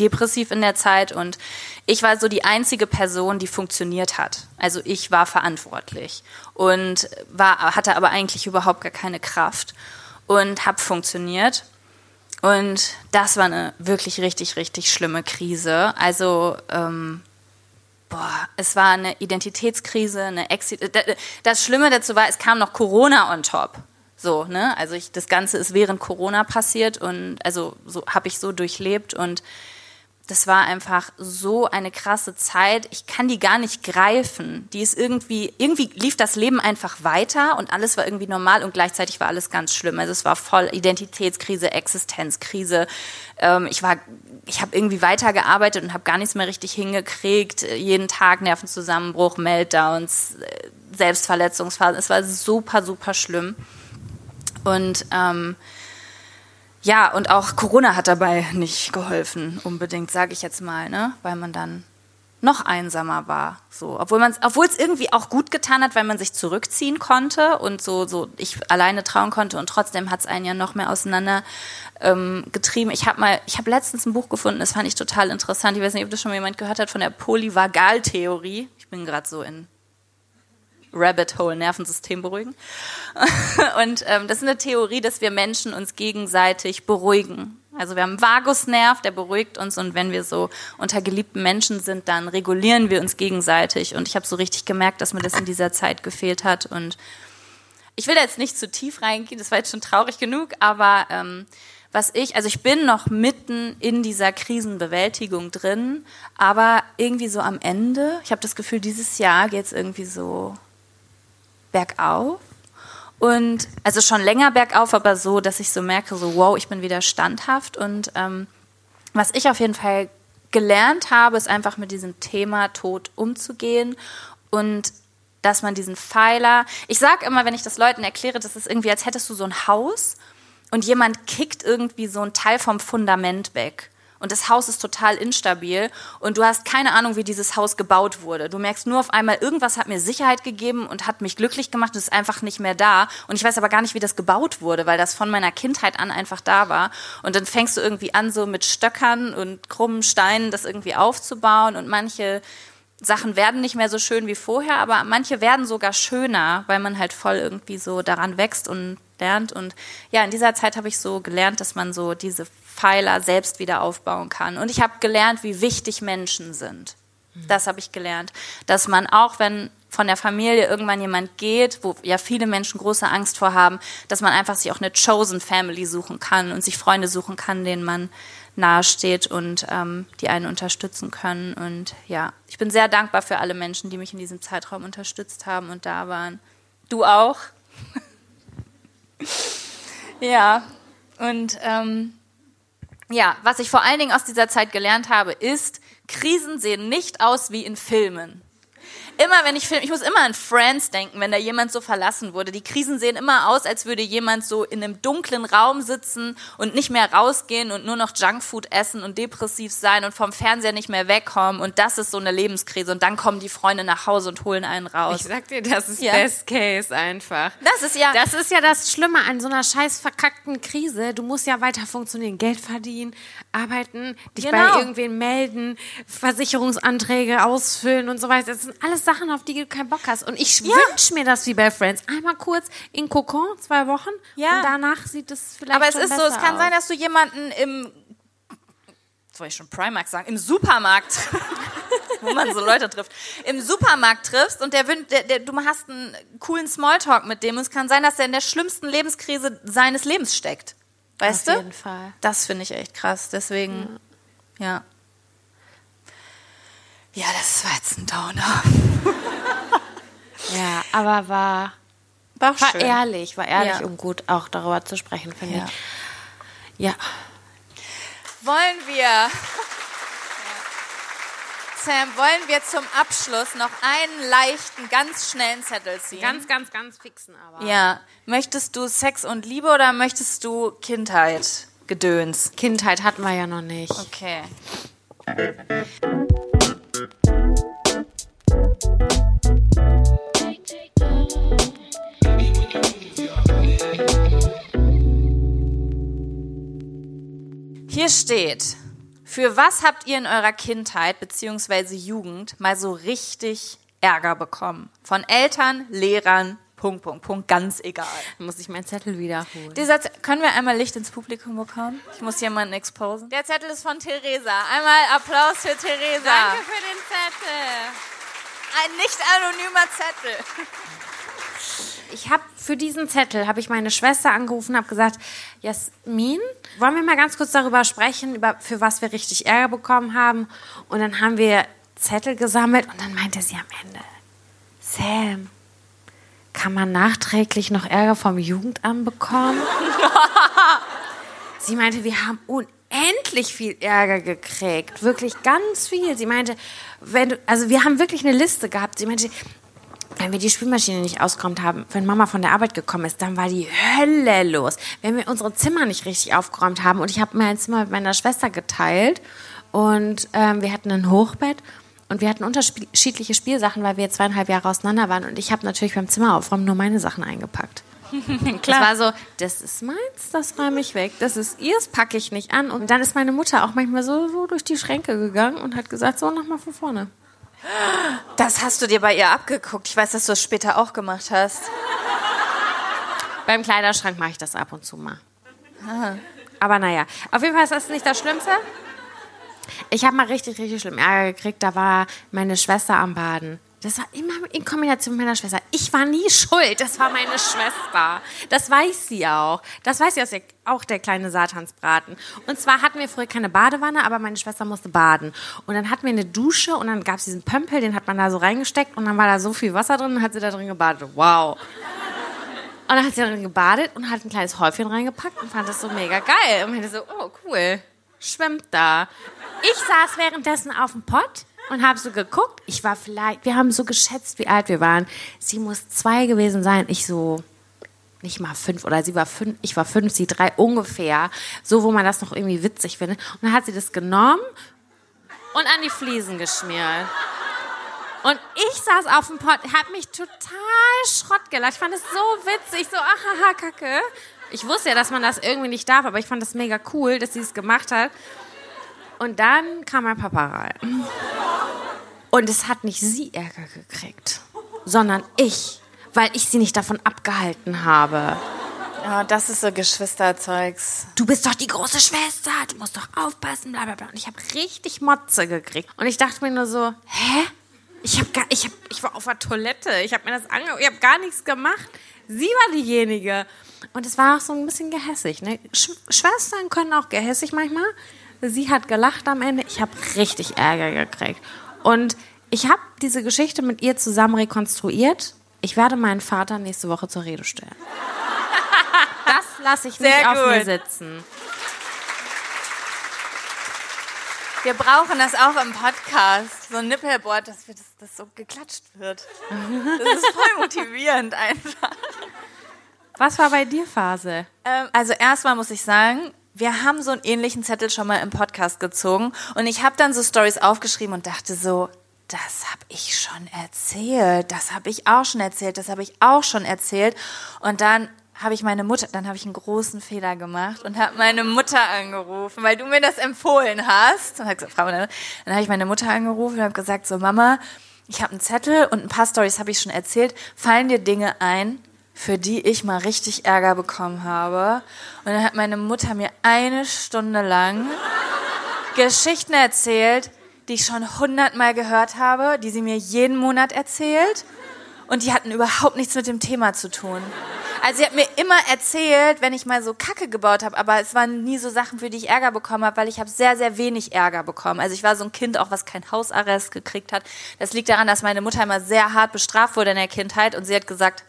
depressiv in der Zeit. Und ich war so die einzige Person, die funktioniert hat. Also ich war verantwortlich und war, hatte aber eigentlich überhaupt gar keine Kraft und habe funktioniert. Und das war eine wirklich richtig, richtig schlimme Krise. Also ähm, boah, es war eine Identitätskrise, eine Exit. Das Schlimme dazu war, es kam noch Corona on top. So, ne? Also ich, das Ganze ist während Corona passiert und also so habe ich so durchlebt und das war einfach so eine krasse Zeit. Ich kann die gar nicht greifen. Die ist irgendwie, irgendwie lief das Leben einfach weiter und alles war irgendwie normal und gleichzeitig war alles ganz schlimm. Also es war voll Identitätskrise, Existenzkrise. Ähm, ich war, ich habe irgendwie weitergearbeitet und habe gar nichts mehr richtig hingekriegt. Jeden Tag Nervenzusammenbruch, Meltdowns, äh, Selbstverletzungsphasen. Es war super, super schlimm. Und ähm, ja, und auch Corona hat dabei nicht geholfen, unbedingt, sage ich jetzt mal, ne? weil man dann noch einsamer war. So, obwohl man, obwohl es irgendwie auch gut getan hat, weil man sich zurückziehen konnte und so, so ich alleine trauen konnte und trotzdem hat es einen ja noch mehr auseinander ähm, getrieben. Ich habe mal, ich habe letztens ein Buch gefunden, das fand ich total interessant. Ich weiß nicht, ob das schon mal jemand gehört hat von der Polyvagaltheorie. Ich bin gerade so in Rabbit Hole, Nervensystem beruhigen. Und ähm, das ist eine Theorie, dass wir Menschen uns gegenseitig beruhigen. Also wir haben einen Vagusnerv, der beruhigt uns und wenn wir so unter geliebten Menschen sind, dann regulieren wir uns gegenseitig. Und ich habe so richtig gemerkt, dass mir das in dieser Zeit gefehlt hat. Und ich will da jetzt nicht zu tief reingehen, das war jetzt schon traurig genug, aber ähm, was ich, also ich bin noch mitten in dieser Krisenbewältigung drin, aber irgendwie so am Ende, ich habe das Gefühl, dieses Jahr geht es irgendwie so bergauf. Und also schon länger bergauf, aber so, dass ich so merke, so wow, ich bin wieder standhaft. Und ähm, was ich auf jeden Fall gelernt habe, ist einfach mit diesem Thema Tod umzugehen und dass man diesen Pfeiler, ich sage immer, wenn ich das Leuten erkläre, das ist irgendwie, als hättest du so ein Haus und jemand kickt irgendwie so ein Teil vom Fundament weg und das Haus ist total instabil und du hast keine Ahnung, wie dieses Haus gebaut wurde. Du merkst nur auf einmal, irgendwas hat mir Sicherheit gegeben und hat mich glücklich gemacht und ist einfach nicht mehr da. Und ich weiß aber gar nicht, wie das gebaut wurde, weil das von meiner Kindheit an einfach da war. Und dann fängst du irgendwie an, so mit Stöckern und krummen Steinen das irgendwie aufzubauen und manche Sachen werden nicht mehr so schön wie vorher, aber manche werden sogar schöner, weil man halt voll irgendwie so daran wächst und lernt. Und ja, in dieser Zeit habe ich so gelernt, dass man so diese Pfeiler selbst wieder aufbauen kann. Und ich habe gelernt, wie wichtig Menschen sind. Das habe ich gelernt. Dass man auch, wenn von der Familie irgendwann jemand geht, wo ja viele Menschen große Angst vor haben, dass man einfach sich auch eine Chosen Family suchen kann und sich Freunde suchen kann, denen man nahesteht und ähm, die einen unterstützen können. Und ja, ich bin sehr dankbar für alle Menschen, die mich in diesem Zeitraum unterstützt haben und da waren. Du auch. ja, und ähm, ja, was ich vor allen Dingen aus dieser Zeit gelernt habe, ist, Krisen sehen nicht aus wie in Filmen immer, wenn ich film, ich muss immer an Friends denken, wenn da jemand so verlassen wurde. Die Krisen sehen immer aus, als würde jemand so in einem dunklen Raum sitzen und nicht mehr rausgehen und nur noch Junkfood essen und depressiv sein und vom Fernseher nicht mehr wegkommen. Und das ist so eine Lebenskrise. Und dann kommen die Freunde nach Hause und holen einen raus. Ich sag dir, das ist ja. Best Case einfach. Das ist ja. Das ist ja das Schlimme an so einer scheiß verkackten Krise. Du musst ja weiter funktionieren, Geld verdienen, arbeiten, dich genau. bei irgendwen melden, Versicherungsanträge ausfüllen und so weiter. Das sind alles Sachen, auf die du keinen Bock hast. Und ich ja. wünsche mir das wie bei Friends. Einmal kurz in Kokon, zwei Wochen. Ja. Und danach sieht es vielleicht Aber es ist so, es kann aus. sein, dass du jemanden im wollte ich schon Primark sagen, im Supermarkt, wo man so Leute trifft, im Supermarkt triffst und der, der, der, du hast einen coolen Smalltalk mit dem und es kann sein, dass er in der schlimmsten Lebenskrise seines Lebens steckt. Weißt Auf du? jeden Fall. Das finde ich echt krass. Deswegen, ja. Ja, das war jetzt ein Downer. Ja, aber war, War, war ehrlich, war ehrlich Ja. und gut, auch darüber zu sprechen, finde Ja. ich. Ja. Wollen wir, Sam, wollen wir zum Abschluss noch einen leichten, ganz schnellen Zettel ziehen? Ganz, ganz, ganz fixen aber. Ja. Möchtest du Sex und Liebe oder möchtest du Kindheit? Gedöns. Kindheit hatten wir ja noch nicht. Okay. Hier steht, für was habt ihr in eurer Kindheit bzw. Jugend mal so richtig Ärger bekommen? Von Eltern, Lehrern, Punkt, Punkt, Punkt, ganz egal. Muss ich meinen Zettel wiederholen. Dieser Z können wir einmal Licht ins Publikum bekommen? Ich muss jemanden exposen. Der Zettel ist von Theresa. Einmal Applaus für Theresa. Danke für den Zettel. Ein nicht anonymer Zettel. Ich habe für diesen Zettel habe ich meine Schwester angerufen, habe gesagt, Jasmin, wollen wir mal ganz kurz darüber sprechen, über für was wir richtig Ärger bekommen haben. Und dann haben wir Zettel gesammelt und dann meinte sie am Ende, Sam, kann man nachträglich noch Ärger vom Jugendamt bekommen? sie meinte, wir haben unendlich viel Ärger gekriegt, wirklich ganz viel. Sie meinte, wenn du, also wir haben wirklich eine Liste gehabt. Sie meinte, wenn wir die Spülmaschine nicht ausgeräumt haben, wenn Mama von der Arbeit gekommen ist, dann war die Hölle los. Wenn wir unsere Zimmer nicht richtig aufgeräumt haben und ich habe mein Zimmer mit meiner Schwester geteilt und ähm, wir hatten ein Hochbett und wir hatten unterschiedliche Spielsachen, weil wir zweieinhalb Jahre auseinander waren und ich habe natürlich beim Zimmeraufräumen nur meine Sachen eingepackt. Das war so, das ist meins, das räume ich weg. Das ist ihrs, packe ich nicht an. Und dann ist meine Mutter auch manchmal so, so durch die Schränke gegangen und hat gesagt, so, nochmal von vorne. Das hast du dir bei ihr abgeguckt. Ich weiß, dass du es später auch gemacht hast. Beim Kleiderschrank mache ich das ab und zu mal. Aber naja, auf jeden Fall ist das nicht das Schlimmste. Ich habe mal richtig, richtig schlimm Ärger gekriegt. Da war meine Schwester am Baden. Das war immer in Kombination mit meiner Schwester. Ich war nie schuld. Das war meine Schwester. Das weiß sie auch. Das weiß sie auch, der kleine Satansbraten. Und zwar hatten wir früher keine Badewanne, aber meine Schwester musste baden. Und dann hatten wir eine Dusche und dann gab es diesen Pömpel, den hat man da so reingesteckt und dann war da so viel Wasser drin und hat sie da drin gebadet. Wow. Und dann hat sie darin gebadet und hat ein kleines Häufchen reingepackt und fand das so mega geil. Und meinte so, oh cool, schwimmt da. Ich saß währenddessen auf dem Pott und habe so geguckt. Ich war vielleicht, wir haben so geschätzt, wie alt wir waren. Sie muss zwei gewesen sein. Ich so, nicht mal fünf oder sie war fünf, ich war fünf, sie drei ungefähr. So, wo man das noch irgendwie witzig findet. Und dann hat sie das genommen und an die Fliesen geschmiert. Und ich saß auf dem Pott, hab mich total Schrott gelacht. Ich fand es so witzig, so ahaha, kacke. Ich wusste ja, dass man das irgendwie nicht darf, aber ich fand das mega cool, dass sie es gemacht hat. Und dann kam mein Papa rein. Und es hat nicht sie Ärger gekriegt, sondern ich, weil ich sie nicht davon abgehalten habe. Ja, das ist so Geschwisterzeugs. Du bist doch die große Schwester, du musst doch aufpassen, bla bla bla. Und ich habe richtig Motze gekriegt. Und ich dachte mir nur so, hä? Ich, hab gar, ich, hab, ich war auf der Toilette, ich habe mir das angeguckt, ich habe gar nichts gemacht. Sie war diejenige. Und es war auch so ein bisschen gehässig. Ne? Sch Schwestern können auch gehässig manchmal. Sie hat gelacht am Ende. Ich habe richtig Ärger gekriegt. Und ich habe diese Geschichte mit ihr zusammen rekonstruiert. Ich werde meinen Vater nächste Woche zur Rede stellen. Das lasse ich nicht Sehr auf mir gut. sitzen. Wir brauchen das auch im Podcast. So ein Nippelboard, dass wir das, das so geklatscht wird. Das ist voll motivierend einfach. Was war bei dir Phase? Ähm, also erstmal muss ich sagen, wir haben so einen ähnlichen Zettel schon mal im Podcast gezogen und ich habe dann so Stories aufgeschrieben und dachte so, das habe ich schon erzählt, das habe ich auch schon erzählt, das habe ich auch schon erzählt und dann habe ich meine Mutter, dann habe ich einen großen Fehler gemacht und habe meine Mutter angerufen, weil du mir das empfohlen hast. Und hab gesagt, Frau, dann habe ich meine Mutter angerufen und habe gesagt, so Mama, ich habe einen Zettel und ein paar Stories habe ich schon erzählt. Fallen dir Dinge ein, für die ich mal richtig Ärger bekommen habe? Und dann hat meine Mutter mir eine Stunde lang Geschichten erzählt, die ich schon hundertmal gehört habe, die sie mir jeden Monat erzählt. Und die hatten überhaupt nichts mit dem Thema zu tun. Also sie hat mir immer erzählt, wenn ich mal so Kacke gebaut habe, aber es waren nie so Sachen, für die ich Ärger bekommen habe, weil ich habe sehr, sehr wenig Ärger bekommen. Also ich war so ein Kind, auch was kein Hausarrest gekriegt hat. Das liegt daran, dass meine Mutter immer sehr hart bestraft wurde in der Kindheit und sie hat gesagt,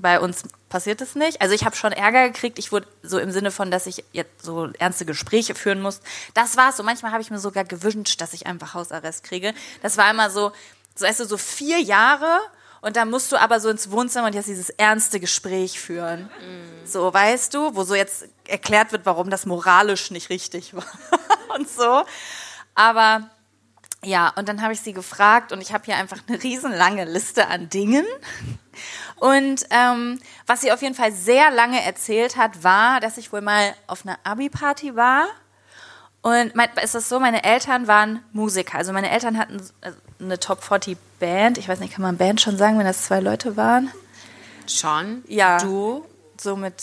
bei uns passiert es nicht. Also ich habe schon Ärger gekriegt. Ich wurde so im Sinne von, dass ich jetzt so ernste Gespräche führen muss. Das war's. So manchmal habe ich mir sogar gewünscht, dass ich einfach Hausarrest kriege. Das war immer so, so weißt du, so vier Jahre und dann musst du aber so ins Wohnzimmer und jetzt dieses ernste Gespräch führen. Mm. So, weißt du, wo so jetzt erklärt wird, warum das moralisch nicht richtig war und so. Aber ja, und dann habe ich sie gefragt und ich habe hier einfach eine riesenlange Liste an Dingen. Und ähm, was sie auf jeden Fall sehr lange erzählt hat, war, dass ich wohl mal auf einer Abi-Party war. Und mein, ist das so, meine Eltern waren Musiker. Also meine Eltern hatten äh, eine Top 40 Band. Ich weiß nicht, kann man Band schon sagen, wenn das zwei Leute waren? Schon? Ja. Du? So mit,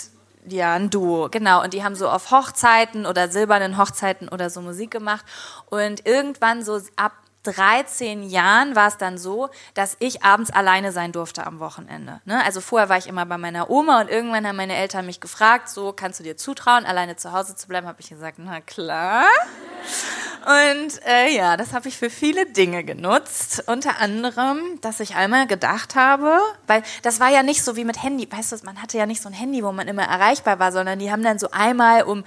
ja, ein Duo, genau. Und die haben so auf Hochzeiten oder silbernen Hochzeiten oder so Musik gemacht. Und irgendwann so ab 13 Jahren war es dann so, dass ich abends alleine sein durfte am Wochenende. Ne? Also vorher war ich immer bei meiner Oma und irgendwann haben meine Eltern mich gefragt, so kannst du dir zutrauen, alleine zu Hause zu bleiben? Habe ich gesagt, na klar. Und äh, ja, das habe ich für viele Dinge genutzt. Unter anderem, dass ich einmal gedacht habe, weil das war ja nicht so wie mit Handy, weißt du, man hatte ja nicht so ein Handy, wo man immer erreichbar war, sondern die haben dann so einmal um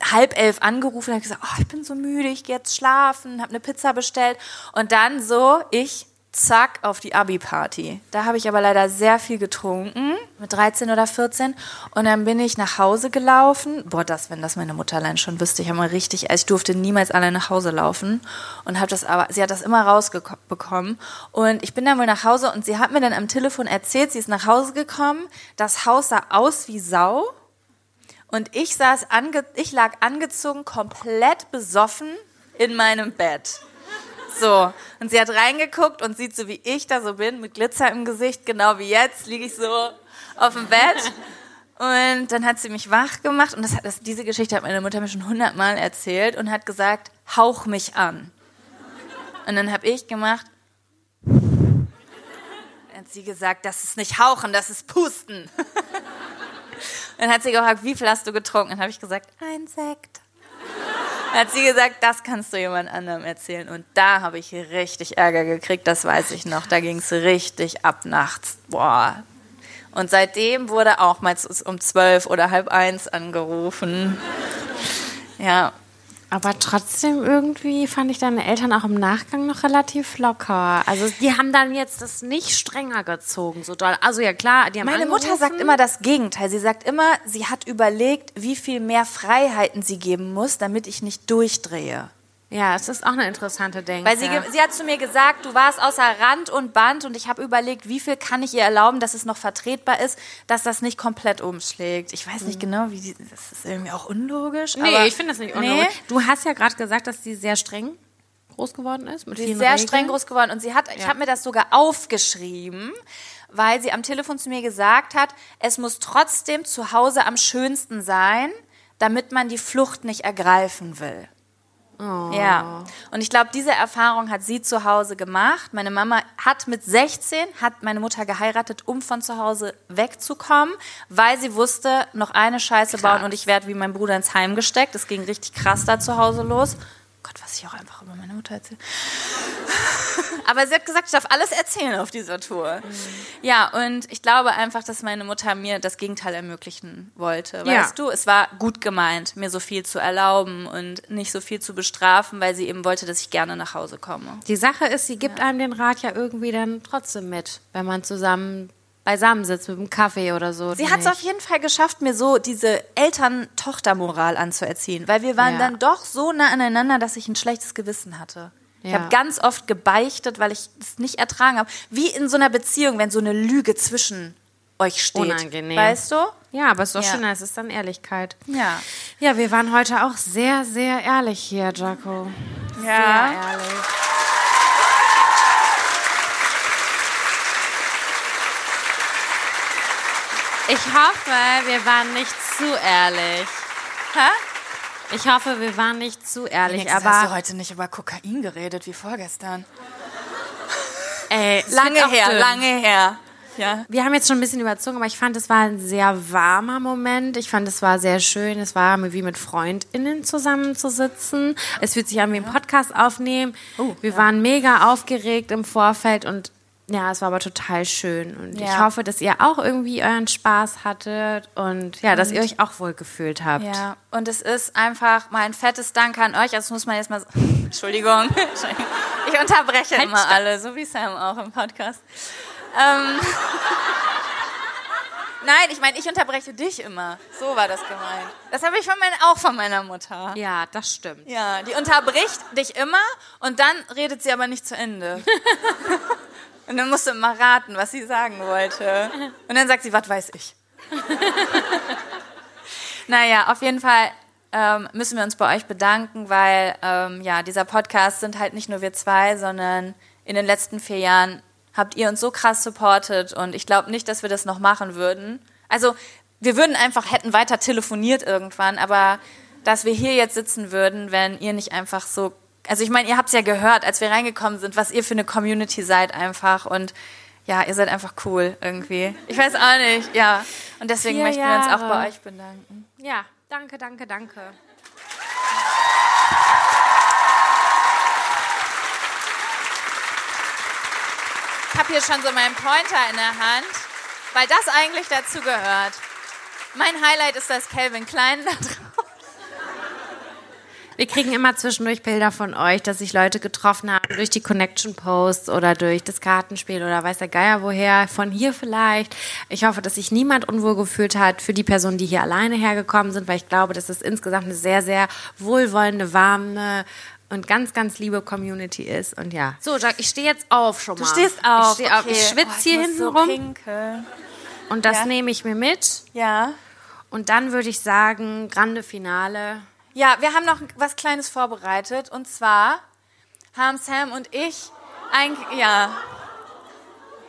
halb elf angerufen und gesagt, oh, ich bin so müde, ich gehe jetzt schlafen, habe eine Pizza bestellt. Und dann so ich zack auf die Abi-Party. Da habe ich aber leider sehr viel getrunken, mit 13 oder 14 und dann bin ich nach Hause gelaufen. Boah, das, wenn das meine Mutter allein schon wüsste, ich habe mal richtig, also ich durfte niemals allein nach Hause laufen und habe das aber, sie hat das immer rausbekommen und ich bin dann wohl nach Hause und sie hat mir dann am Telefon erzählt, sie ist nach Hause gekommen, das Haus sah aus wie Sau und ich saß ange ich lag angezogen, komplett besoffen in meinem Bett. So, und sie hat reingeguckt und sieht so, wie ich da so bin, mit Glitzer im Gesicht, genau wie jetzt, liege ich so auf dem Bett. Und dann hat sie mich wach gemacht und das, das, diese Geschichte hat meine Mutter mir schon hundertmal erzählt und hat gesagt, hauch mich an. Und dann habe ich gemacht, hat sie gesagt, das ist nicht hauchen, das ist pusten. Dann hat sie gefragt, wie viel hast du getrunken? Dann habe ich gesagt, ein Sekt. Dann hat sie gesagt, das kannst du jemand anderem erzählen. Und da habe ich richtig Ärger gekriegt, das weiß ich noch. Da ging es richtig ab nachts. Boah. Und seitdem wurde auch mal um zwölf oder halb eins angerufen. Ja, aber trotzdem irgendwie fand ich deine Eltern auch im Nachgang noch relativ locker. Also die haben dann jetzt das nicht strenger gezogen, so doll. Also ja klar, die haben Meine angerufen. Mutter sagt immer das Gegenteil. Sie sagt immer, sie hat überlegt, wie viel mehr Freiheiten sie geben muss, damit ich nicht durchdrehe. Ja, es ist auch eine interessante Denke. Weil sie, sie hat zu mir gesagt, du warst außer Rand und Band und ich habe überlegt, wie viel kann ich ihr erlauben, dass es noch vertretbar ist, dass das nicht komplett umschlägt. Ich weiß nicht genau, wie die, das ist irgendwie auch unlogisch. Nee, ich finde das nicht unlogisch. Nee. Du hast ja gerade gesagt, dass sie sehr streng groß geworden ist. Mit sie ist sehr Regeln. streng groß geworden und sie hat, ja. ich habe mir das sogar aufgeschrieben, weil sie am Telefon zu mir gesagt hat, es muss trotzdem zu Hause am schönsten sein, damit man die Flucht nicht ergreifen will. Oh. Ja. Und ich glaube, diese Erfahrung hat sie zu Hause gemacht. Meine Mama hat mit 16, hat meine Mutter geheiratet, um von zu Hause wegzukommen, weil sie wusste, noch eine Scheiße krass. bauen und ich werde wie mein Bruder ins Heim gesteckt. Es ging richtig krass da zu Hause los. Gott, was ich auch einfach über meine Mutter erzähle. Aber sie hat gesagt, ich darf alles erzählen auf dieser Tour. Mhm. Ja, und ich glaube einfach, dass meine Mutter mir das Gegenteil ermöglichen wollte. Ja. Weißt du, es war gut gemeint, mir so viel zu erlauben und nicht so viel zu bestrafen, weil sie eben wollte, dass ich gerne nach Hause komme. Die Sache ist, sie gibt ja. einem den Rat ja irgendwie dann trotzdem mit, wenn man zusammen beisammensitzt mit einem Kaffee oder so. Sie hat es auf jeden Fall geschafft, mir so diese Eltern-Tochter-Moral anzuerziehen, weil wir waren ja. dann doch so nah aneinander, dass ich ein schlechtes Gewissen hatte. Ja. Ich habe ganz oft gebeichtet, weil ich es nicht ertragen habe. Wie in so einer Beziehung, wenn so eine Lüge zwischen euch steht. Unangenehm. Weißt du? Ja, aber es ist doch ja. schön, es ist dann Ehrlichkeit. Ja. Ja, wir waren heute auch sehr, sehr ehrlich hier, Jaco. Ja. Sehr ehrlich. Ich hoffe, wir waren nicht zu ehrlich. Hä? Ich hoffe, wir waren nicht zu ehrlich, Wenigstens aber hast du heute nicht über Kokain geredet wie vorgestern. ey, Lange her, dünn. lange her. Ja. Wir haben jetzt schon ein bisschen überzogen, aber ich fand, es war ein sehr warmer Moment. Ich fand, es war sehr schön. Es war wie mit FreundInnen zusammenzusitzen. Es fühlt sich an wie ein Podcast aufnehmen. wir waren mega aufgeregt im Vorfeld und ja, es war aber total schön. Und ich Ja. hoffe, dass ihr auch irgendwie euren Spaß hattet und ja, dass ihr euch auch wohl gefühlt habt. Ja, und es ist einfach mein fettes Dank an euch. Also das muss man jetzt mal. Entschuldigung. Entschuldigung. Ich unterbreche Halt, immer stopp. alle, so wie Sam auch im Podcast. Ähm, Nein, ich meine, ich unterbreche dich immer. So war das gemeint. Das habe ich von mein, auch von meiner Mutter. Ja, das stimmt. Ja, die unterbricht dich immer und dann redet sie aber nicht zu Ende. Und dann musst du immer raten, was sie sagen wollte. Und dann sagt sie, was weiß ich. naja, auf jeden Fall ähm, müssen wir uns bei euch bedanken, weil ähm, ja, dieser Podcast sind halt nicht nur wir zwei, sondern in den letzten vier Jahren habt ihr uns so krass supportet und ich glaube nicht, dass wir das noch machen würden. Also wir würden einfach, hätten weiter telefoniert irgendwann, aber dass wir hier jetzt sitzen würden, wenn ihr nicht einfach so, also ich meine, ihr habt es ja gehört, als wir reingekommen sind, was ihr für eine Community seid einfach und ja, ihr seid einfach cool irgendwie. Ich weiß auch nicht, ja. Und deswegen Vier möchten wir uns auch bei euch bedanken. Ja, danke, danke, danke. Ich habe hier schon so meinen Pointer in der Hand, weil das eigentlich dazu gehört. Mein Highlight ist das Calvin Klein da drauf. Wir kriegen immer zwischendurch Bilder von euch, dass sich Leute getroffen haben durch die Connection Posts oder durch das Kartenspiel oder weiß der Geier woher, von hier vielleicht. Ich hoffe, dass sich niemand unwohl gefühlt hat für die Personen, die hier alleine hergekommen sind, weil ich glaube, dass es insgesamt eine sehr, sehr wohlwollende, warme und ganz, ganz liebe Community ist. Und ja. So, Jack, ich stehe jetzt auf schon mal. Du stehst auf. Ich stehe auf. Ich okay. schwitze Oh, hier hinten so rum pinkeln. und das Ja. nehme ich mir mit. Ja. Und dann würde ich sagen, grande Finale. Ja, wir haben noch was Kleines vorbereitet. Und zwar haben Sam und ich ein, ja.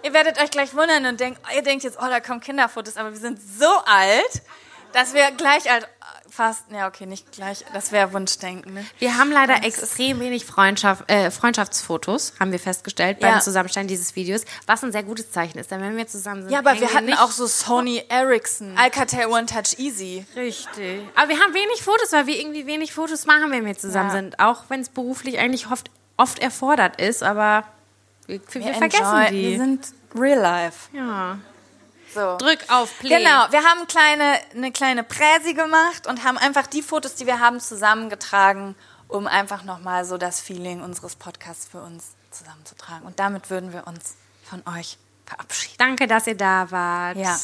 Ihr werdet euch gleich wundern und denkt, ihr denkt jetzt, oh, da kommen Kinderfotos, aber wir sind so alt, dass wir gleich alt, fast, ja, okay, nicht gleich, das wäre Wunschdenken, ne? Wir haben leider extrem wenig Freundschaft, äh, Freundschaftsfotos, haben wir festgestellt beim Ja. Zusammenstellen dieses Videos, was ein sehr gutes Zeichen ist, denn wenn wir zusammen sind, Ja, aber wir hatten nicht auch so Sony Ericsson, Alcatel One Touch Easy. richtig. Aber wir haben wenig Fotos, weil wir irgendwie wenig Fotos machen, wenn wir zusammen Ja. sind, auch wenn es beruflich eigentlich oft, oft erfordert ist, aber wir, wir, vergessen enjoy- die. Wir sind real life. ja. So. Drück auf Play. Genau, wir haben kleine, eine kleine Präsi gemacht und haben einfach die Fotos, die wir haben, zusammengetragen, um einfach nochmal so das Feeling unseres Podcasts für uns zusammenzutragen. Und damit würden wir uns von euch verabschieden. Danke, dass ihr da wart. Ja.